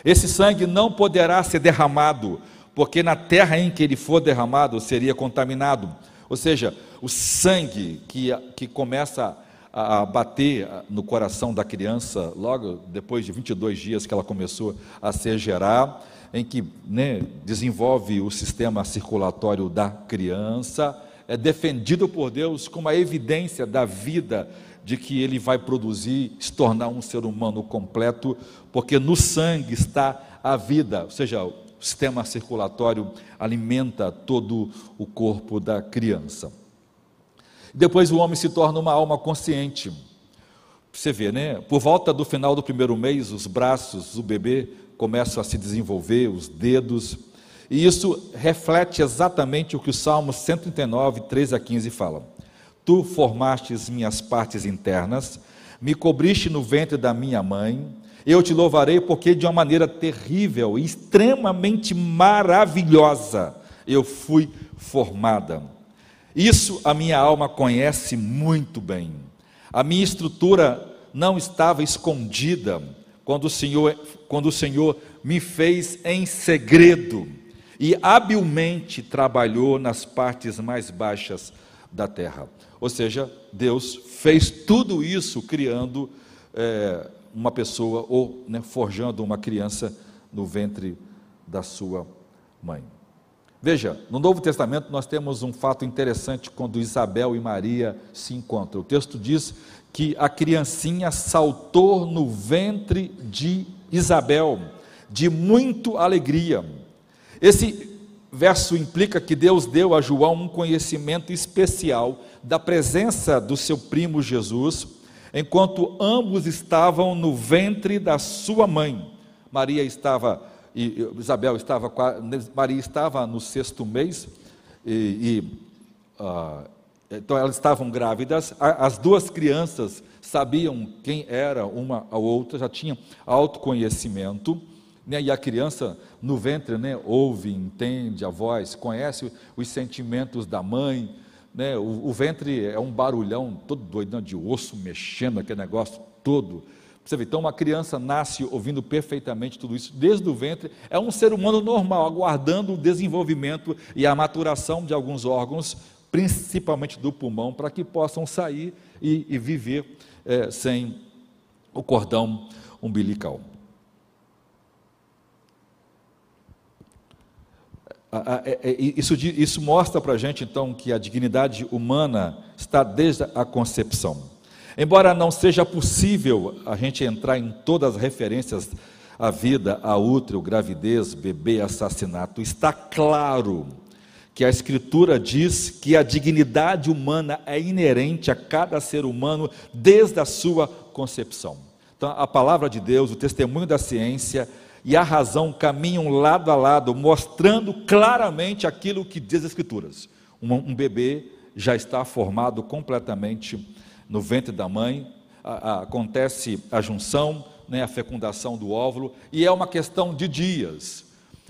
Esse sangue não poderá ser derramado porque na terra em que ele for derramado seria contaminado. Ou seja, o sangue que, que começa a, a bater no coração da criança, logo depois de 22 dias que ela começou a se gerar, em que né, desenvolve o sistema circulatório da criança, é defendido por Deus como a evidência da vida de que ele vai produzir, se tornar um ser humano completo, porque no sangue está a vida, ou seja, o sistema circulatório alimenta todo o corpo da criança. Depois o homem se torna uma alma consciente. Você vê, né? Por volta do final do primeiro mês, os braços do bebê começam a se desenvolver, os dedos, e isso reflete exatamente o que o Salmo 139, 13 a 15 fala. Tu formastes minhas partes internas, me cobriste no ventre da minha mãe, eu te louvarei porque de uma maneira terrível e extremamente maravilhosa eu fui formada. Isso a minha alma conhece muito bem. A minha estrutura não estava escondida quando o Senhor, quando o Senhor me fez em segredo e habilmente trabalhou nas partes mais baixas da terra. Ou seja, Deus fez tudo isso criando é, uma pessoa ou né, forjando uma criança no ventre da sua mãe. Veja, no Novo Testamento nós temos um fato interessante quando Isabel e Maria se encontram. O texto diz que a criancinha saltou no ventre de Isabel, de muito alegria. Esse verso implica que Deus deu a João um conhecimento especial da presença do seu primo Jesus enquanto ambos estavam no ventre da sua mãe. Maria estava, e Isabel estava, Maria estava no sexto mês, e, e uh, então elas estavam grávidas, as duas crianças sabiam quem era uma a outra, já tinham autoconhecimento, né, e a criança no ventre né, ouve, entende a voz, conhece os sentimentos da mãe, né? O, o, ventre é um barulhão todo doidão de osso mexendo, aquele negócio todo. Você vê, então uma criança nasce ouvindo perfeitamente tudo isso desde o ventre, é um ser humano normal, aguardando o desenvolvimento e a maturação de alguns órgãos, principalmente do pulmão, para que possam sair e, e viver é, sem o cordão umbilical. É, é, isso, isso mostra para a gente, então, que a dignidade humana está desde a concepção. Embora não seja possível a gente entrar em todas as referências à vida, a útero, gravidez, bebê, assassinato, está claro que a Escritura diz que a dignidade humana é inerente a cada ser humano desde a sua concepção. Então, a palavra de Deus, o testemunho da ciência e a razão caminham lado a lado, mostrando claramente aquilo que diz as Escrituras. Um, um bebê já está formado completamente no ventre da mãe, a, a, acontece a junção, né, a fecundação do óvulo, e é uma questão de dias,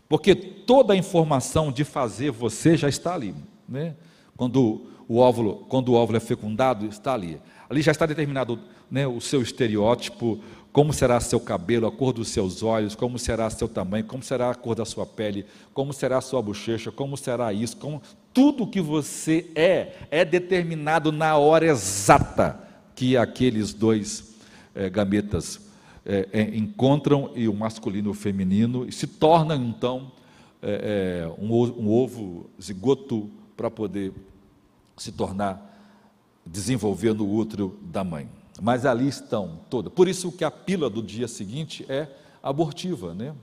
porque toda a informação de fazer você já está ali. Né? Quando, o óvulo, quando o óvulo é fecundado, está ali. Ali já está determinado né, o seu estereótipo, como será seu cabelo, a cor dos seus olhos, como será seu tamanho, como será a cor da sua pele, como será a sua bochecha, como será isso, como tudo que você é é determinado na hora exata que aqueles dois é, gametas é, é, encontram e o masculino e o feminino e se tornam então um, um ovo zigoto para poder se tornar desenvolver no útero da mãe mas ali estão todas. Por isso que a pílula do dia seguinte é abortiva, né?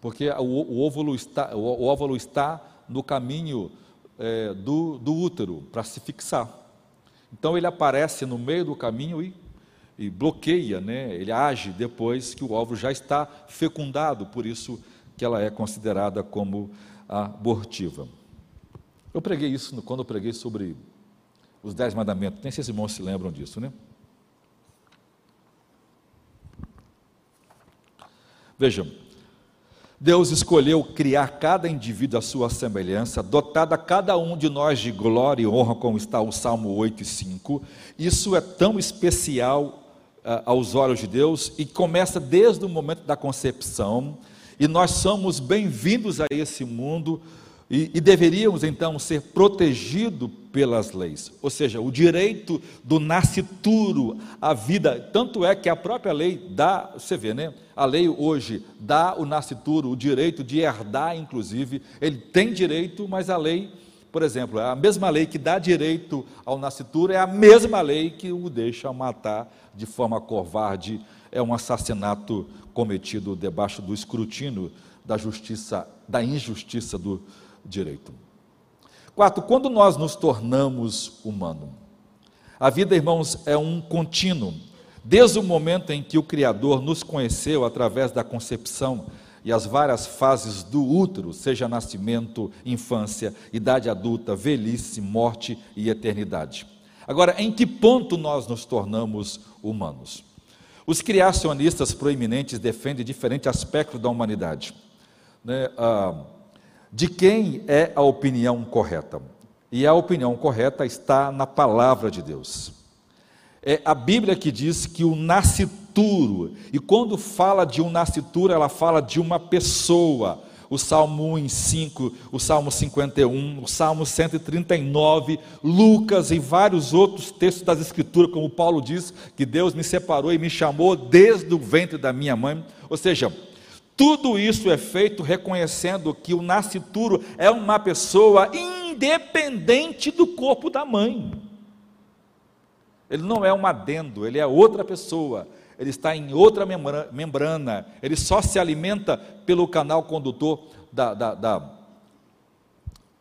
Porque o, o óvulo, está, o, o óvulo está no caminho é, do, do útero para se fixar. Então ele aparece no meio do caminho e, e bloqueia, né? ele age depois que o óvulo já está fecundado, por isso que ela é considerada como abortiva. Eu preguei isso quando eu preguei sobre os Dez Mandamentos, nem se os irmãos se lembram disso, né? Vejam, Deus escolheu criar cada indivíduo à sua semelhança, dotado a cada um de nós de glória e honra, como está o Salmo 8 e 5. Isso é tão especial uh, aos olhos de Deus e começa desde o momento da concepção, e nós somos bem-vindos a esse mundo e, e, deveríamos então ser protegidos pelas leis, ou seja, o direito do nascituro à vida. Tanto é que a própria lei dá, você vê, né? A lei hoje dá o nascituro o direito de herdar, inclusive. Ele tem direito, mas a lei, por exemplo, a mesma lei que dá direito ao nascituro é a mesma lei que o deixa matar de forma covarde. É um assassinato cometido debaixo do escrutínio da justiça, da injustiça do direito. Quarto, quando nós nos tornamos humano, a vida, irmãos, é um contínuo. Desde o momento em que o Criador nos conheceu através da concepção e as várias fases do útero, seja nascimento, infância, idade adulta, velhice, morte e eternidade. Agora, em que ponto nós nos tornamos humanos? Os criacionistas proeminentes defendem diferentes aspectos da humanidade. Né? Ah, de quem é a opinião correta. E a opinião correta está na palavra de Deus. É a Bíblia que diz que o nascituro, e quando fala de um nascituro, ela fala de uma pessoa. O Salmo 1 em 5, o Salmo 51, o Salmo 139, Lucas e vários outros textos das Escrituras, como Paulo diz, que Deus me separou e me chamou desde o ventre da minha mãe. Ou seja, tudo isso é feito reconhecendo que o nascituro é uma pessoa independente do corpo da mãe. Ele não é um adendo, ele é outra pessoa. Ele está em outra membrana. Ele só se alimenta pelo canal condutor da, da, da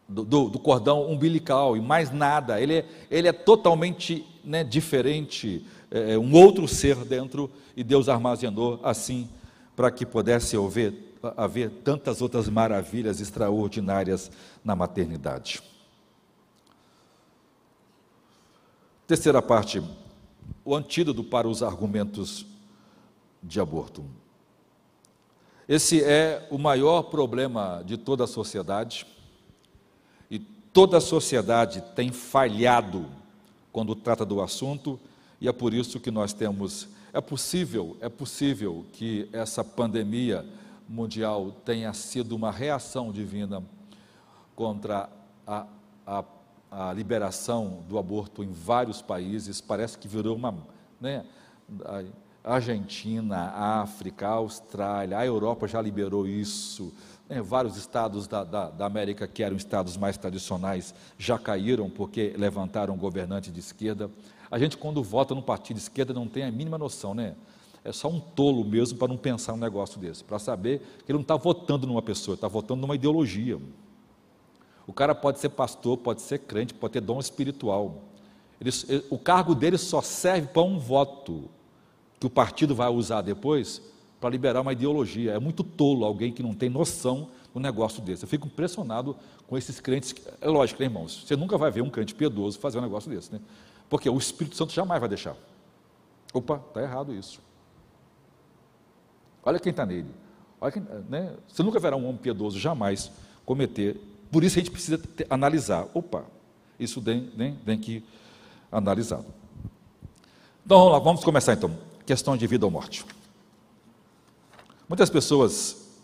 do, do, cordão umbilical e mais nada. Ele é, ele é totalmente né, diferente, é, é um outro ser dentro, e Deus armazenou assim para que pudesse haver, haver tantas outras maravilhas extraordinárias na maternidade. Terceira parte, o antídoto para os argumentos de aborto. Esse é o maior problema de toda a sociedade, e toda a sociedade tem falhado quando trata do assunto, e é por isso que nós temos é possível, é possível que essa pandemia mundial tenha sido uma reação divina contra a, a, a liberação do aborto em vários países. Parece que virou uma. Né, Argentina, África, Austrália, a Europa já liberou isso. Né, vários estados da, da, da, América, que eram estados mais tradicionais, já caíram porque levantaram governante de esquerda. A gente, quando vota no partido de esquerda, não tem a mínima noção, né? É só um tolo mesmo para não pensar um negócio desse, para saber que ele não está votando numa pessoa, está votando numa ideologia. O cara pode ser pastor, pode ser crente, pode ter dom espiritual. Ele, o cargo dele só serve para um voto que o partido vai usar depois para liberar uma ideologia. É muito tolo alguém que não tem noção do negócio desse. Eu fico impressionado com esses crentes. É lógico, né, irmãos? Você nunca vai ver um crente piedoso fazer um negócio desse, né? Porque o Espírito Santo jamais vai deixar. Opa, está errado isso. Olha quem está nele. Olha quem, né? Você nunca verá um homem piedoso jamais cometer. Por isso a gente precisa ter, analisar. Opa, isso tem, tem, tem que analisado. Então vamos lá, vamos começar então. Questão de vida ou morte. Muitas pessoas,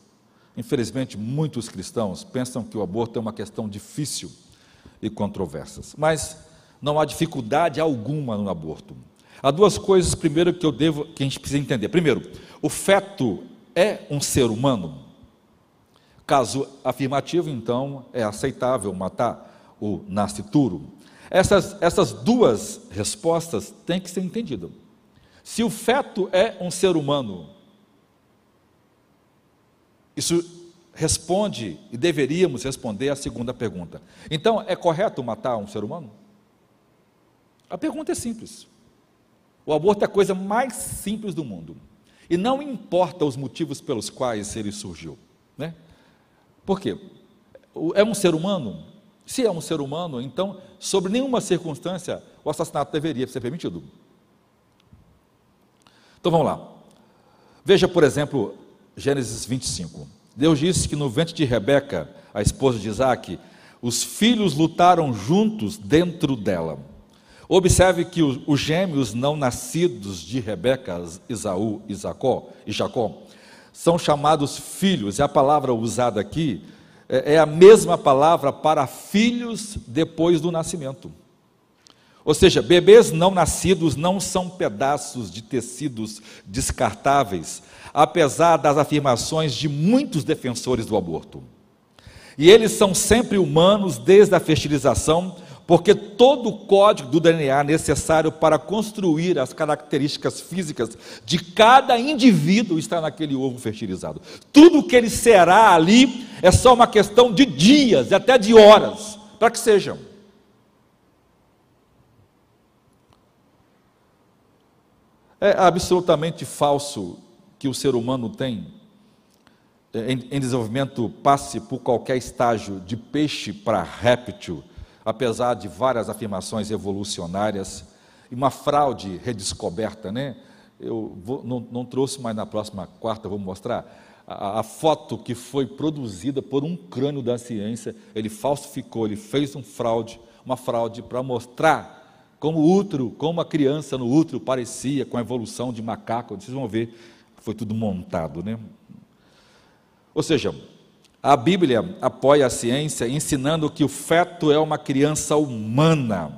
infelizmente muitos cristãos, pensam que o aborto é uma questão difícil e controversa. Mas não há dificuldade alguma no aborto. Há duas coisas, primeiro, que eu devo, que a gente precisa entender. Primeiro, o feto é um ser humano? Caso afirmativo, então é aceitável matar o nascituro. Essas, essas duas respostas têm que ser entendidas. Se o feto é um ser humano, isso responde e deveríamos responder à segunda pergunta. Então, é correto matar um ser humano? A pergunta é simples. O aborto é a coisa mais simples do mundo. E não importa os motivos pelos quais ele surgiu. Né? Por quê? É um ser humano? Se é um ser humano, então, sob nenhuma circunstância, o assassinato deveria ser permitido. Então vamos lá. Veja, por exemplo, Gênesis 25. Deus disse que no ventre de Rebeca, a esposa de Isaac, os filhos lutaram juntos dentro dela. Observe que os gêmeos não nascidos de Rebeca, Isaú e Jacó, e Jacó, são chamados filhos, e a palavra usada aqui é, é a mesma palavra para filhos depois do nascimento. Ou seja, bebês não nascidos não são pedaços de tecidos descartáveis, apesar das afirmações de muitos defensores do aborto. E eles são sempre humanos desde a fertilização porque todo o código do DNA necessário para construir as características físicas de cada indivíduo está naquele ovo fertilizado. Tudo que ele será ali é só uma questão de dias e até de horas, para que sejam. É absolutamente falso que o ser humano tem em, em desenvolvimento passe por qualquer estágio de peixe para réptil apesar de várias afirmações evolucionárias, e uma fraude redescoberta, né? Eu vou, não, não, trouxe, mas na próxima quarta vou mostrar a, a, foto que foi produzida por um crânio da ciência. Ele falsificou, ele fez um fraude, uma fraude para mostrar como o útero, como a criança no útero parecia com a evolução de macaco. Vocês vão ver foi tudo montado, né? Ou seja, a Bíblia apoia a ciência ensinando que o feto é uma criança humana.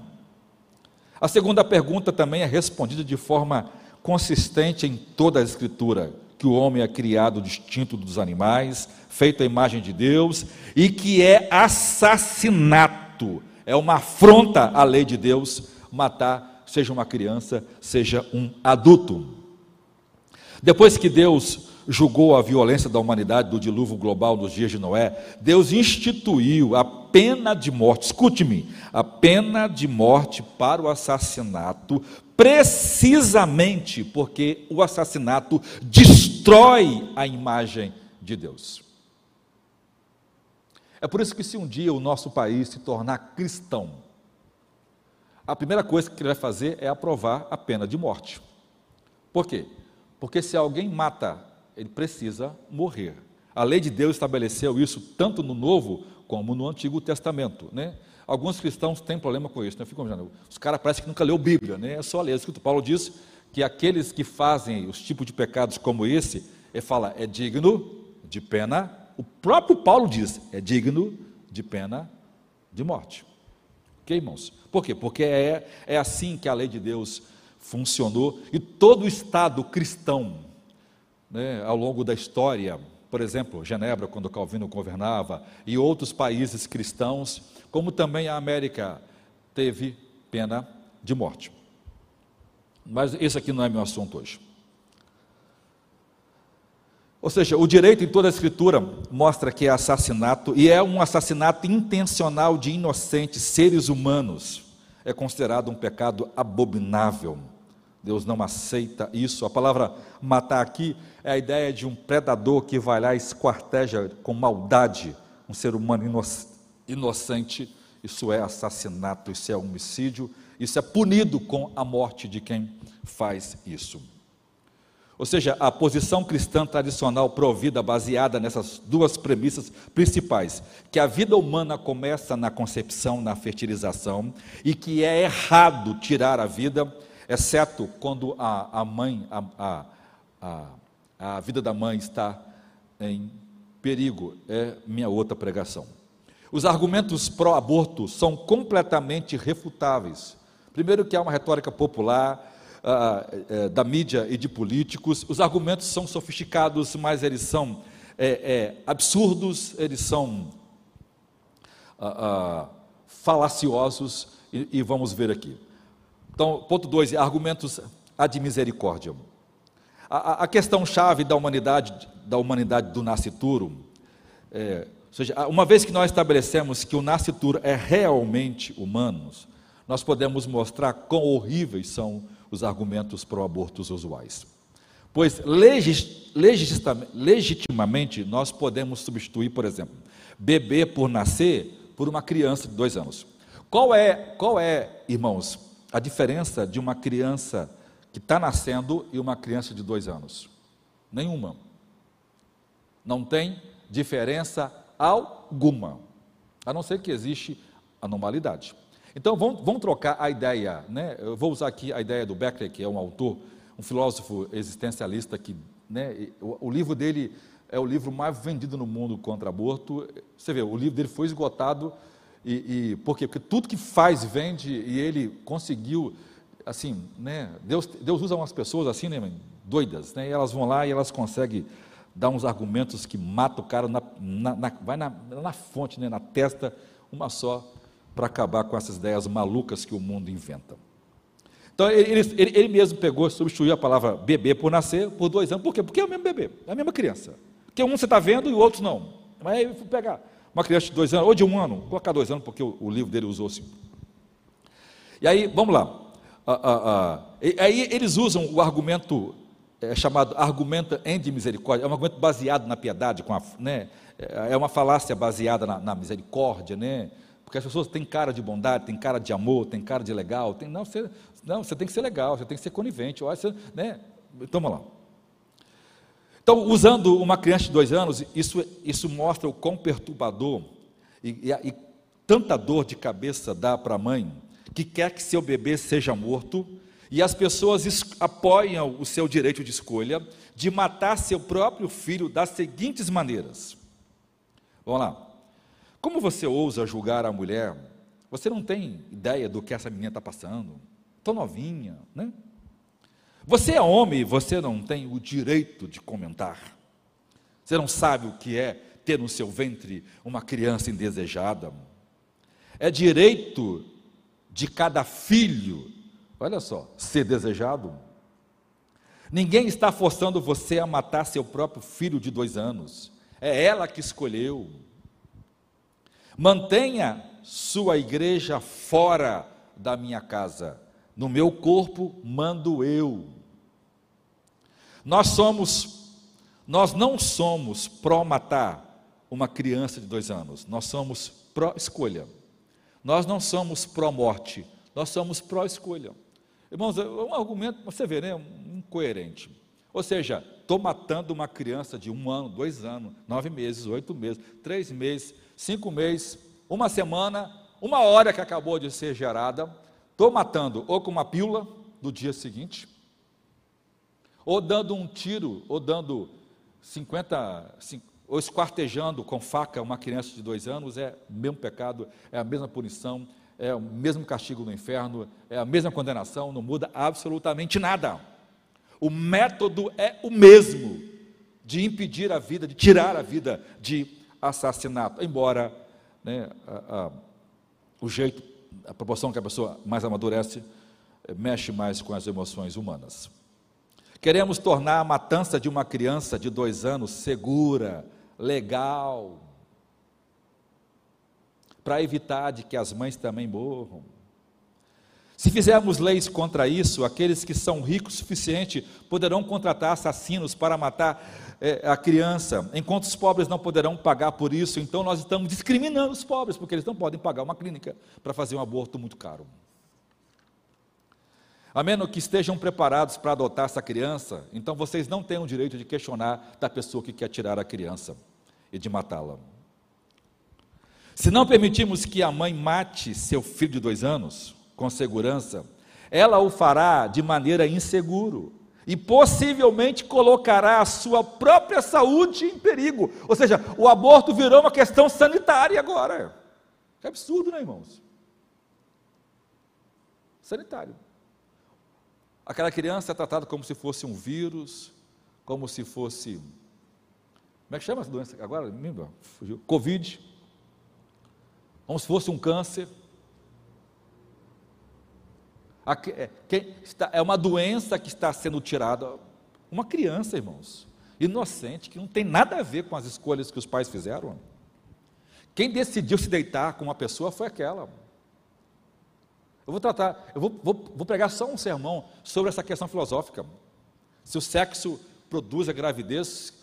A segunda pergunta também é respondida de forma consistente em toda a Escritura: que o homem é criado distinto dos animais, feito à imagem de Deus, e que é assassinato, é uma afronta à lei de Deus matar, seja uma criança, seja um adulto. Depois que Deus julgou a violência da humanidade do dilúvio global nos dias de Noé, Deus instituiu a pena de morte, escute-me, a pena de morte para o assassinato, precisamente porque o assassinato destrói a imagem de Deus. É por isso que, se um dia o nosso país se tornar cristão, a primeira coisa que ele vai fazer é aprovar a pena de morte. Por quê? Porque se alguém mata ele precisa morrer. A lei de Deus estabeleceu isso tanto no Novo como no Antigo Testamento. Né? Alguns cristãos têm problema com isso. Né? Ficam, os caras parecem que nunca leu Bíblia, né? é só ler. Isso que Paulo diz que aqueles que fazem os tipos de pecados como esse, ele fala, é digno de pena, o próprio Paulo diz, é digno de pena de morte. Ok, irmãos? Por quê? Porque é, é assim que a lei de Deus funcionou e todo o Estado cristão, né, ao longo da história, por exemplo, Genebra, quando Calvino governava, e outros países cristãos, como também a América, teve pena de morte. Mas esse aqui não é meu assunto hoje. Ou seja, o direito em toda a Escritura mostra que é assassinato, e é um assassinato intencional de inocentes seres humanos. É considerado um pecado abominável. Deus não aceita isso. A palavra matar aqui é a ideia de um predador que vai lá e esquarteja com maldade um ser humano inocente. Isso é assassinato, isso é homicídio, isso é punido com a morte de quem faz isso. Ou seja, a posição cristã tradicional provida, baseada nessas duas premissas principais, que a vida humana começa na concepção, na fertilização, e que é errado tirar a vida, exceto quando a, a mãe, a, a, a, a vida da mãe está em perigo, é minha outra pregação. Os argumentos pró-aborto são completamente refutáveis. Primeiro, que há uma retórica popular, ah, é, da mídia e de políticos. Os argumentos são sofisticados, mas eles são é, é, absurdos, eles são ah, ah, falaciosos, e, e, vamos ver aqui. Então, ponto 2, argumentos ad misericórdia. A, a questão-chave da humanidade, da humanidade do nascituro, é, ou seja, uma vez que nós estabelecemos que o nascituro é realmente humano, nós podemos mostrar quão horríveis são os argumentos pró-abortos usuais. Pois legitimamente nós podemos substituir, por exemplo, bebê por nascer por uma criança de dois anos. Qual é, qual é, irmãos, a diferença de uma criança que está nascendo e uma criança de dois anos? Nenhuma. Não tem diferença alguma, a não ser que existe anormalidade. Então vamos, vamos trocar a ideia, né? Eu vou usar aqui a ideia do Becker, que é um autor, um filósofo existencialista que, né, o, o livro dele é o livro mais vendido no mundo contra aborto. Você vê, o livro dele foi esgotado e, e por quê? Porque tudo que faz vende e ele conseguiu, assim, né? Deus, Deus usa umas pessoas assim, né, doidas, né? E elas vão lá e elas conseguem dar uns argumentos que matam o cara na, na, na vai na, na fonte, né, na testa, uma só para acabar com essas ideias malucas que o mundo inventa. Então, ele, ele, ele mesmo pegou, substituiu a palavra bebê por nascer por dois anos. Por quê? Porque é o mesmo bebê, é a mesma criança. Porque um você está vendo e o outro não. Mas aí, vou pegar uma criança de dois anos, ou de um ano, colocar dois anos, porque o, o livro dele usou assim. E aí, vamos lá. Ah, ah, ah, aí eles usam o argumento é, chamado argumento em de misericórdia, é um argumento baseado na piedade, a, né, é uma falácia baseada na, na misericórdia, né, porque as pessoas têm cara de bondade, têm cara de amor, têm cara de legal. Tem, não, você, não, você tem que ser legal, você tem que ser conivente. Você, né? Então, vamos lá. Então, usando uma criança de dois anos, isso, isso mostra o quão perturbador e, e, e tanta dor de cabeça dá para a mãe que quer que seu bebê seja morto e as pessoas apoiam o seu direito de escolha de matar seu próprio filho das seguintes maneiras. Vamos lá. Como você ousa julgar a mulher? Você não tem ideia do que essa menina está passando. Tão novinha, né? Você é homem, você não tem o direito de comentar. Você não sabe o que é ter no seu ventre uma criança indesejada. É direito de cada filho, olha só, ser desejado. Ninguém está forçando você a matar seu próprio filho de dois anos. É ela que escolheu. Mantenha sua igreja fora da minha casa. No meu corpo mando eu. Nós somos, nós não somos pró-matar uma criança de dois anos. Nós somos pró-escolha. Nós não somos pró-morte. Nós somos pró-escolha. Irmãos, é um argumento, você vê, né? Incoerente. Ou seja, estou matando uma criança de um ano, dois anos, nove meses, oito meses, três meses, cinco meses, uma semana, uma hora que acabou de ser gerada, estou matando ou com uma pílula do dia seguinte, ou dando um tiro, ou dando 50, ou esquartejando com faca uma criança de dois anos, é o mesmo pecado, é a mesma punição, é o mesmo castigo no inferno, é a mesma condenação, não muda absolutamente nada. O método é o mesmo de impedir a vida, de tirar a vida de assassinato, embora né, a, a, o jeito, a proporção que a pessoa mais amadurece, eh, mexe mais com as emoções humanas. Queremos tornar a matança de uma criança de dois anos segura, legal, para evitar de que as mães também morram. Se fizermos leis contra isso, aqueles que são ricos o suficiente poderão contratar assassinos para matar é, a criança, enquanto os pobres não poderão pagar por isso. Então nós estamos discriminando os pobres, porque eles não podem pagar uma clínica para fazer um aborto muito caro. A menos que estejam preparados para adotar essa criança, então vocês não têm o direito de questionar da pessoa que quer tirar a criança e de matá-la. Se não permitirmos que a mãe mate seu filho de dois anos, com segurança, ela o fará de maneira inseguro e possivelmente colocará a sua própria saúde em perigo. Ou seja, o aborto virou uma questão sanitária agora. Que absurdo, né, irmãos? Sanitário. Aquela criança é tratada como se fosse um vírus, como se fosse. Como é que chama essa doença agora? Fugiu. Covid como se fosse um câncer. É, é uma doença que está sendo tirada. Uma criança, irmãos, inocente, que não tem nada a ver com as escolhas que os pais fizeram. Quem decidiu se deitar com uma pessoa foi aquela. Eu vou tratar, eu vou, vou, vou pregar só um sermão sobre essa questão filosófica. Se o sexo produz a gravidez,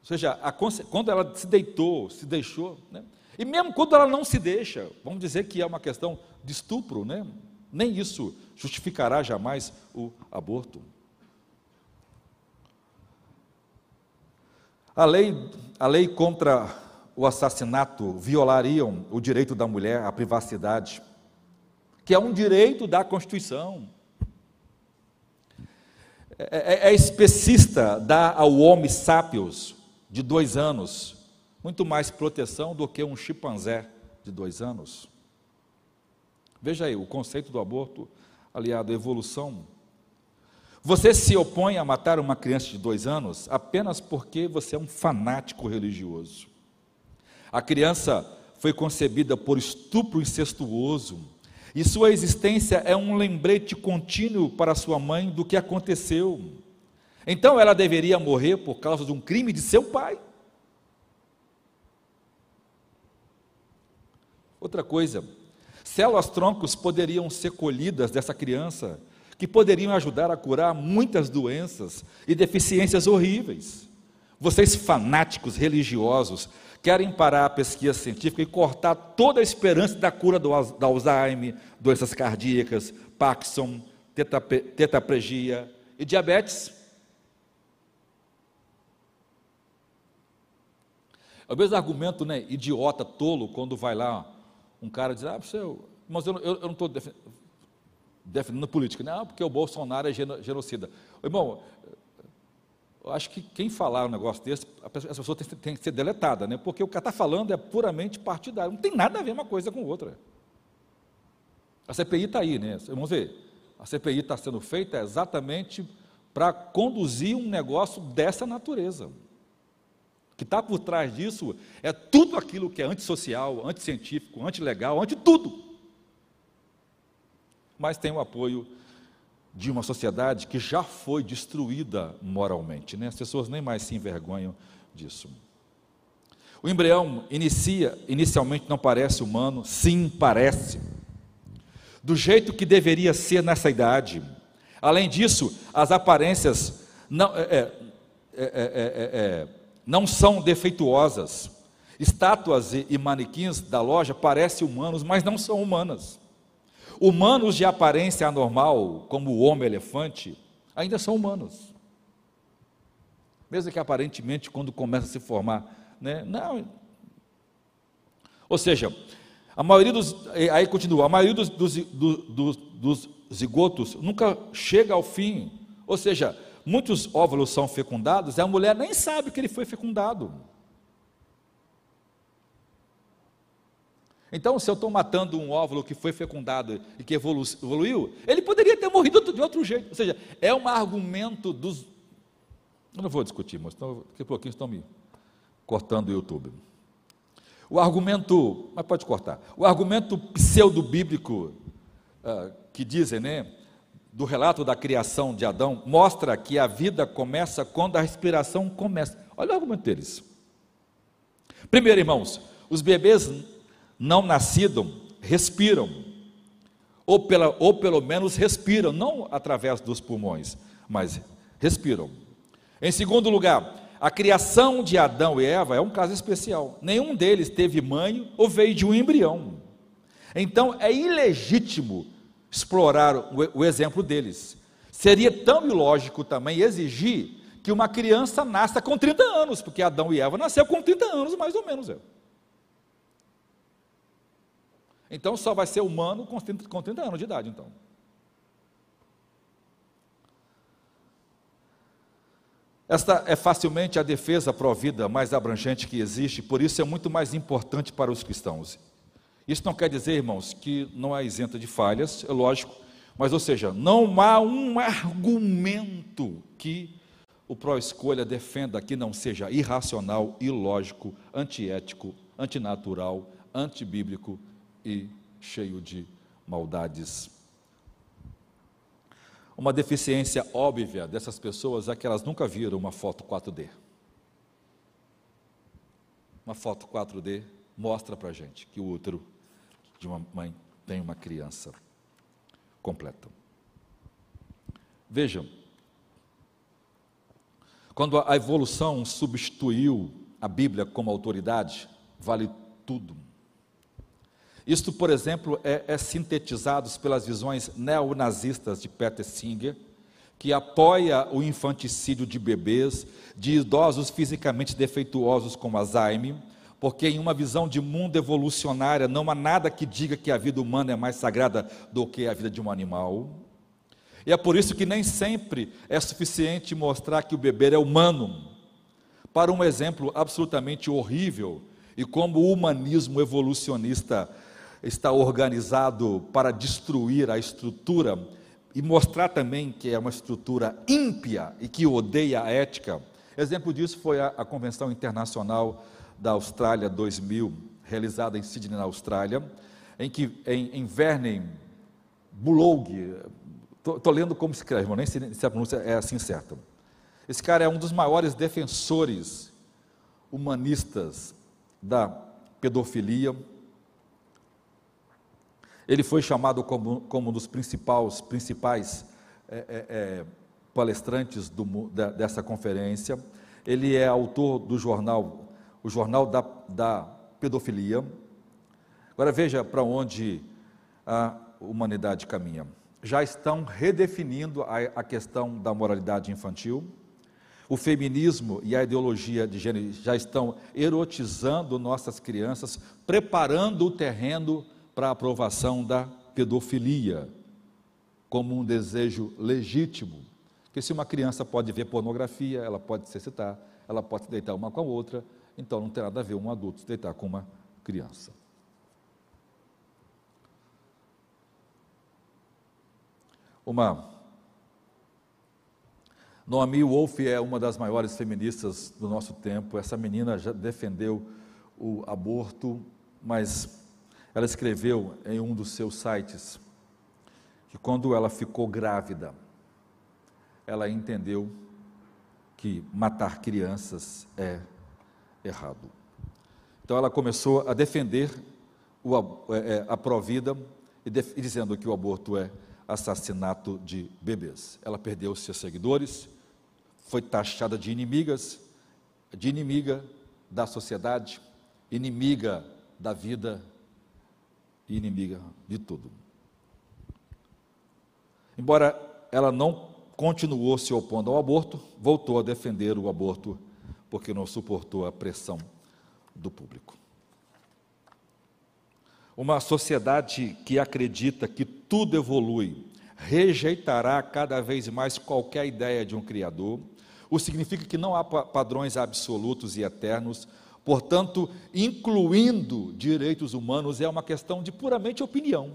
ou seja, a, quando ela se deitou, se deixou, né? E mesmo quando ela não se deixa, vamos dizer que é uma questão de estupro, né? Nem isso justificará jamais o aborto. A lei, a lei contra o assassinato violariam o direito da mulher à privacidade, que é um direito da Constituição. É, é, é especista dar ao homem sápios de dois anos muito mais proteção do que um chimpanzé de dois anos. Veja aí, o conceito do aborto aliado à evolução. Você se opõe a matar uma criança de dois anos apenas porque você é um fanático religioso. A criança foi concebida por estupro incestuoso e sua existência é um lembrete contínuo para sua mãe do que aconteceu. Então ela deveria morrer por causa de um crime de seu pai. Outra coisa, células troncos poderiam ser colhidas dessa criança, que poderiam ajudar a curar muitas doenças e deficiências horríveis. Vocês fanáticos religiosos querem parar a pesquisa científica e cortar toda a esperança da cura do, da Alzheimer, doenças cardíacas, Parkinson, tetraplegia e diabetes. É o mesmo argumento, né, idiota, tolo, quando vai lá um cara diz, ah, você, mas eu, eu, eu não estou defendendo política, não, porque o Bolsonaro é genocida. Irmão, eu acho que quem falar um negócio desse, essa pessoa tem, tem que ser deletada, né? porque o que está falando é puramente partidário, não tem nada a ver uma coisa com outra. A CPI está aí, né? Vamos ver. A CPI está sendo feita exatamente para conduzir um negócio dessa natureza que está por trás disso é tudo aquilo que é antissocial, anticientífico, antilegal, anti tudo. Mas tem o apoio de uma sociedade que já foi destruída moralmente, né? As pessoas nem mais se envergonham disso. O embrião inicia, inicialmente não parece humano, sim, parece. Do jeito que deveria ser nessa idade. Além disso, as aparências não, é, é, é, é não são defeituosas. Estátuas e manequins da loja parecem humanos, mas não são humanas. Humanos de aparência anormal, como o homem-elefante, ainda são humanos. Mesmo que aparentemente, quando começa a se formar, né? Não. Ou seja, a maioria dos. Aí continua, a maioria dos, dos, dos, dos zigotos nunca chega ao fim. Ou seja, muitos óvulos são fecundados e a mulher nem sabe que ele foi fecundado. Então, se eu estou matando um óvulo que foi fecundado e que evoluiu, ele poderia ter morrido de outro jeito. Ou seja, é um argumento dos. Eu não vou discutir, mas daqui a pouquinho estão me cortando o YouTube. O argumento, mas pode cortar, o argumento pseudo-bíblico uh, que dizem, né, do relato da criação de Adão, mostra que a vida começa quando a respiração começa. Olha o argumento deles. Primeiro, irmãos, os bebês não nascidos respiram, ou, pela, ou pelo menos respiram, não através dos pulmões, mas respiram. Em segundo lugar, a criação de Adão e Eva é um caso especial. Nenhum deles teve mãe ou veio de um embrião. Então é ilegítimo explorar o, o exemplo deles. Seria tão ilógico também exigir que uma criança nasça com 30 anos, porque Adão e Eva nasceram com 30 anos, mais ou menos. É. Então só vai ser humano com 30, com 30 anos de idade, então. Esta é facilmente a defesa pró-vida mais abrangente que existe, por isso é muito mais importante para os cristãos. Isso não quer dizer, irmãos, que não é isenta de falhas, é lógico, mas, ou seja, não há um argumento que o pró-escolha defenda que não seja irracional, ilógico, antiético, antinatural, antibíblico e cheio de maldades uma deficiência óbvia dessas pessoas é que elas nunca viram uma foto 4D. Uma foto 4D mostra para a gente que o útero de uma mãe tem uma criança completa. Vejam, quando a evolução substituiu a Bíblia como autoridade, vale tudo. Isto, por exemplo, é, é sintetizado pelas visões neonazistas de Peter Singer, que apoia o infanticídio de bebês, de idosos fisicamente defeituosos como Alzheimer, porque em uma visão de mundo evolucionária não há nada que diga que a vida humana é mais sagrada do que a vida de um animal. E é por isso que nem sempre é suficiente mostrar que o bebê é humano. Para um exemplo absolutamente horrível e como o humanismo evolucionista está organizado para destruir a estrutura e mostrar também que é uma estrutura ímpia e que odeia a ética. Exemplo disso foi a, a Convenção Internacional da Austrália 2000, realizada em Sydney, na Austrália, em que em, em Vernon Bullough, estou lendo como se escreve, nem sei se a pronúncia é assim certa. Esse cara é um dos maiores defensores humanistas da pedofilia, ele foi chamado como, como um dos principais, principais é, é, é, palestrantes do, da, dessa conferência. Ele é autor do jornal, o Jornal da, da Pedofilia. Agora veja para onde a humanidade caminha. Já estão redefinindo a, a questão da moralidade infantil. O feminismo e a ideologia de gênero já estão erotizando nossas crianças, preparando o terreno para a aprovação da pedofilia como um desejo legítimo. Porque se uma criança pode ver pornografia, ela pode se excitar, ela pode se deitar uma com a outra, então não tem nada a ver um adulto se deitar com uma criança. Uma Noemi Wolf é uma das maiores feministas do nosso tempo. Essa menina já defendeu o aborto, mas ela escreveu em um dos seus sites que quando ela ficou grávida, ela entendeu que matar crianças é errado. Então ela começou a defender o, é, é, a provida e, e dizendo que o aborto é assassinato de bebês. Ela perdeu seus seguidores, foi taxada de inimigas, de inimiga da sociedade, inimiga da vida e inimiga de tudo. Embora ela não continuou se opondo ao aborto, voltou a defender o aborto porque não suportou a pressão do público. Uma sociedade que acredita que tudo evolui rejeitará cada vez mais qualquer ideia de um Criador, o significa que não há padrões absolutos e eternos, portanto, incluindo direitos humanos, é uma questão de puramente opinião.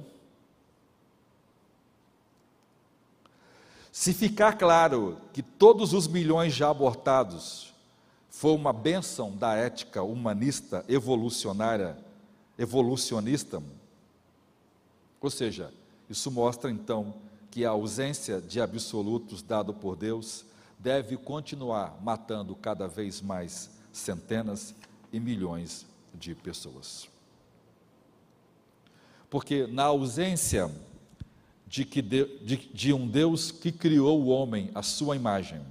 Se ficar claro que todos os milhões já abortados foi uma bênção da ética humanista evolucionária, evolucionista, ou seja, isso mostra então que a ausência de absolutos dado por Deus deve continuar matando cada vez mais centenas e milhões de pessoas. Porque na ausência de, que de, de, de um Deus que criou o homem à sua imagem,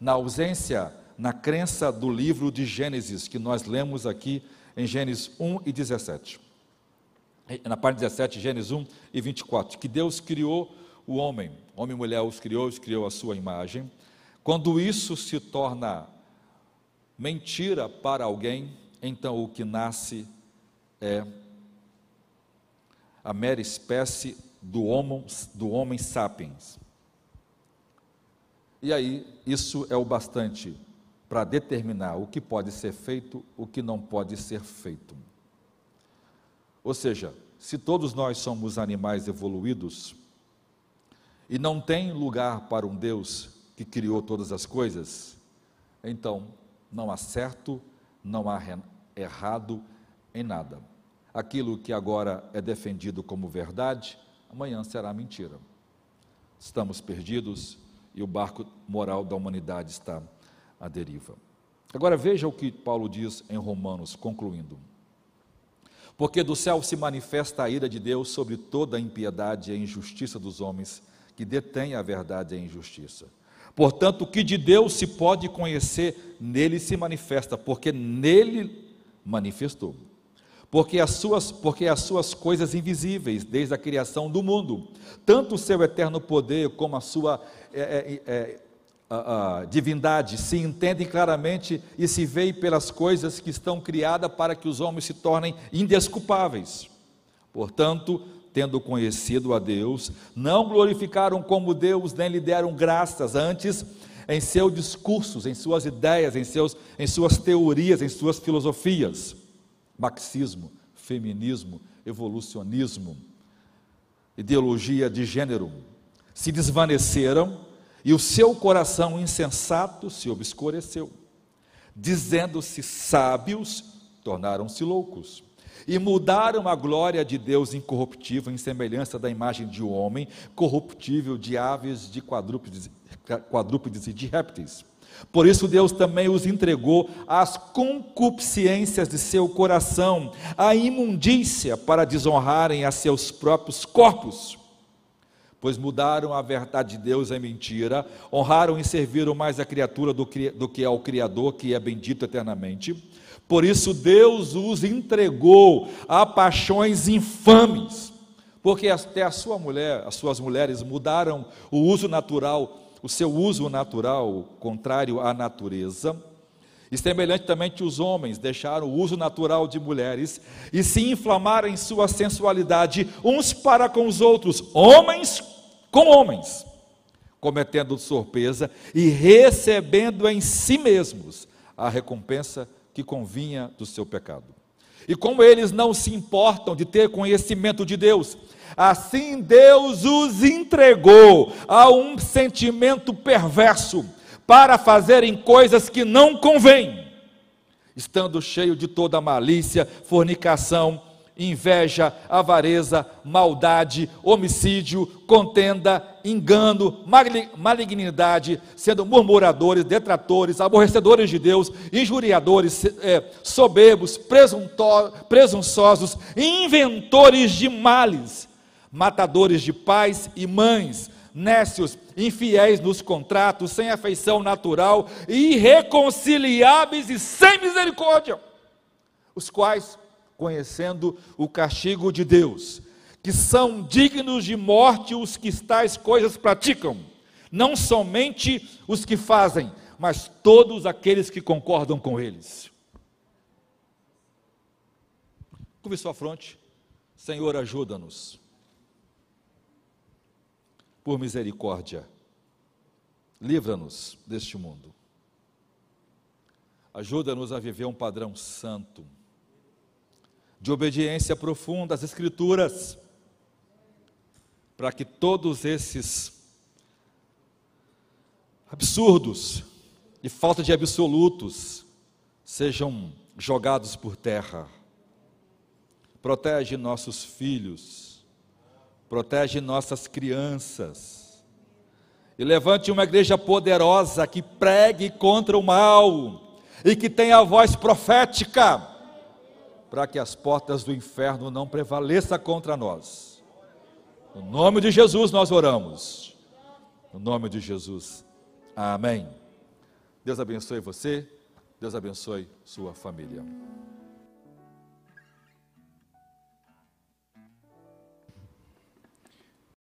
na ausência, na crença do livro de Gênesis, que nós lemos aqui em Gênesis 1 e 17. Na parte 17, Gênesis 1 e 24, que Deus criou o homem, homem e mulher os criou, os criou à sua imagem. Quando isso se torna mentira para alguém, então o que nasce é a mera espécie do homem, do homem sapiens. E aí, isso é o bastante para determinar o que pode ser feito, o que não pode ser feito. Ou seja, se todos nós somos animais evoluídos e não tem lugar para um Deus que criou todas as coisas, então não há certo, não há errado em nada. Aquilo que agora é defendido como verdade, amanhã será mentira. Estamos perdidos e o barco moral da humanidade está à deriva. Agora veja o que Paulo diz em Romanos, concluindo. Porque do céu se manifesta a ira de Deus sobre toda a impiedade e a injustiça dos homens que detêm a verdade e a injustiça. Portanto, o que de Deus se pode conhecer, nele se manifesta, porque nele manifestou. Porque as suas, porque as suas coisas invisíveis, desde a criação do mundo, tanto o seu eterno poder como a sua é, é, é, a, a divindade, se entendem claramente e se veem pelas coisas que estão criadas para que os homens se tornem indesculpáveis. Portanto, tendo conhecido a Deus, não glorificaram como Deus, nem lhe deram graças, antes em seus discursos, em suas ideias, em, seus, em suas teorias, em suas filosofias. Marxismo, feminismo, evolucionismo, ideologia de gênero, se desvaneceram e o seu coração insensato se obscureceu. Dizendo-se sábios, tornaram-se loucos e mudaram a glória de Deus incorruptível em semelhança da imagem de um homem, corruptível de aves, de quadrúpedes, quadrúpedes e de répteis. Por isso Deus também os entregou às concupiscências de seu coração, à imundícia, para desonrarem a seus próprios corpos. Pois mudaram a verdade de Deus em mentira, honraram e serviram mais a criatura do que, do que ao Criador, que é bendito eternamente. Por isso Deus os entregou a paixões infames, porque até a sua mulher, as suas mulheres mudaram o uso natural, o seu uso natural contrário à natureza. E semelhantemente os homens deixaram o uso natural de mulheres e se inflamaram em sua sensualidade uns para com os outros, homens com homens, cometendo sorpesa e recebendo em si mesmos a recompensa que convinha do seu pecado. E como eles não se importam de ter conhecimento de Deus, assim Deus os entregou a um sentimento perverso para fazerem coisas que não convêm, estando cheio de toda malícia, fornicação, inveja, avareza, maldade, homicídio, contenda, engano, malignidade, sendo murmuradores, detratores, aborrecedores de Deus, injuriadores, é, soberbos, presunçosos, inventores de males, matadores de pais e mães, nécios, infiéis nos contratos, sem afeição natural, irreconciliáveis e sem misericórdia, os quais conhecendo o castigo de Deus, que são dignos de morte os que tais coisas praticam, não somente os que fazem, mas todos aqueles que concordam com eles. Curve sua fronte, Senhor, ajuda-nos. por misericórdia, livra-nos deste mundo. Ajuda-nos a viver um padrão santo, de obediência profunda às Escrituras, para que todos esses absurdos e falta de absolutos sejam jogados por terra. Protege nossos filhos, protege nossas crianças, e levante uma igreja poderosa que pregue contra o mal e que tenha a voz profética, para que as portas do inferno não prevaleçam contra nós. No nome de Jesus nós oramos. No nome de Jesus. Amém. Deus abençoe você, Deus abençoe sua família.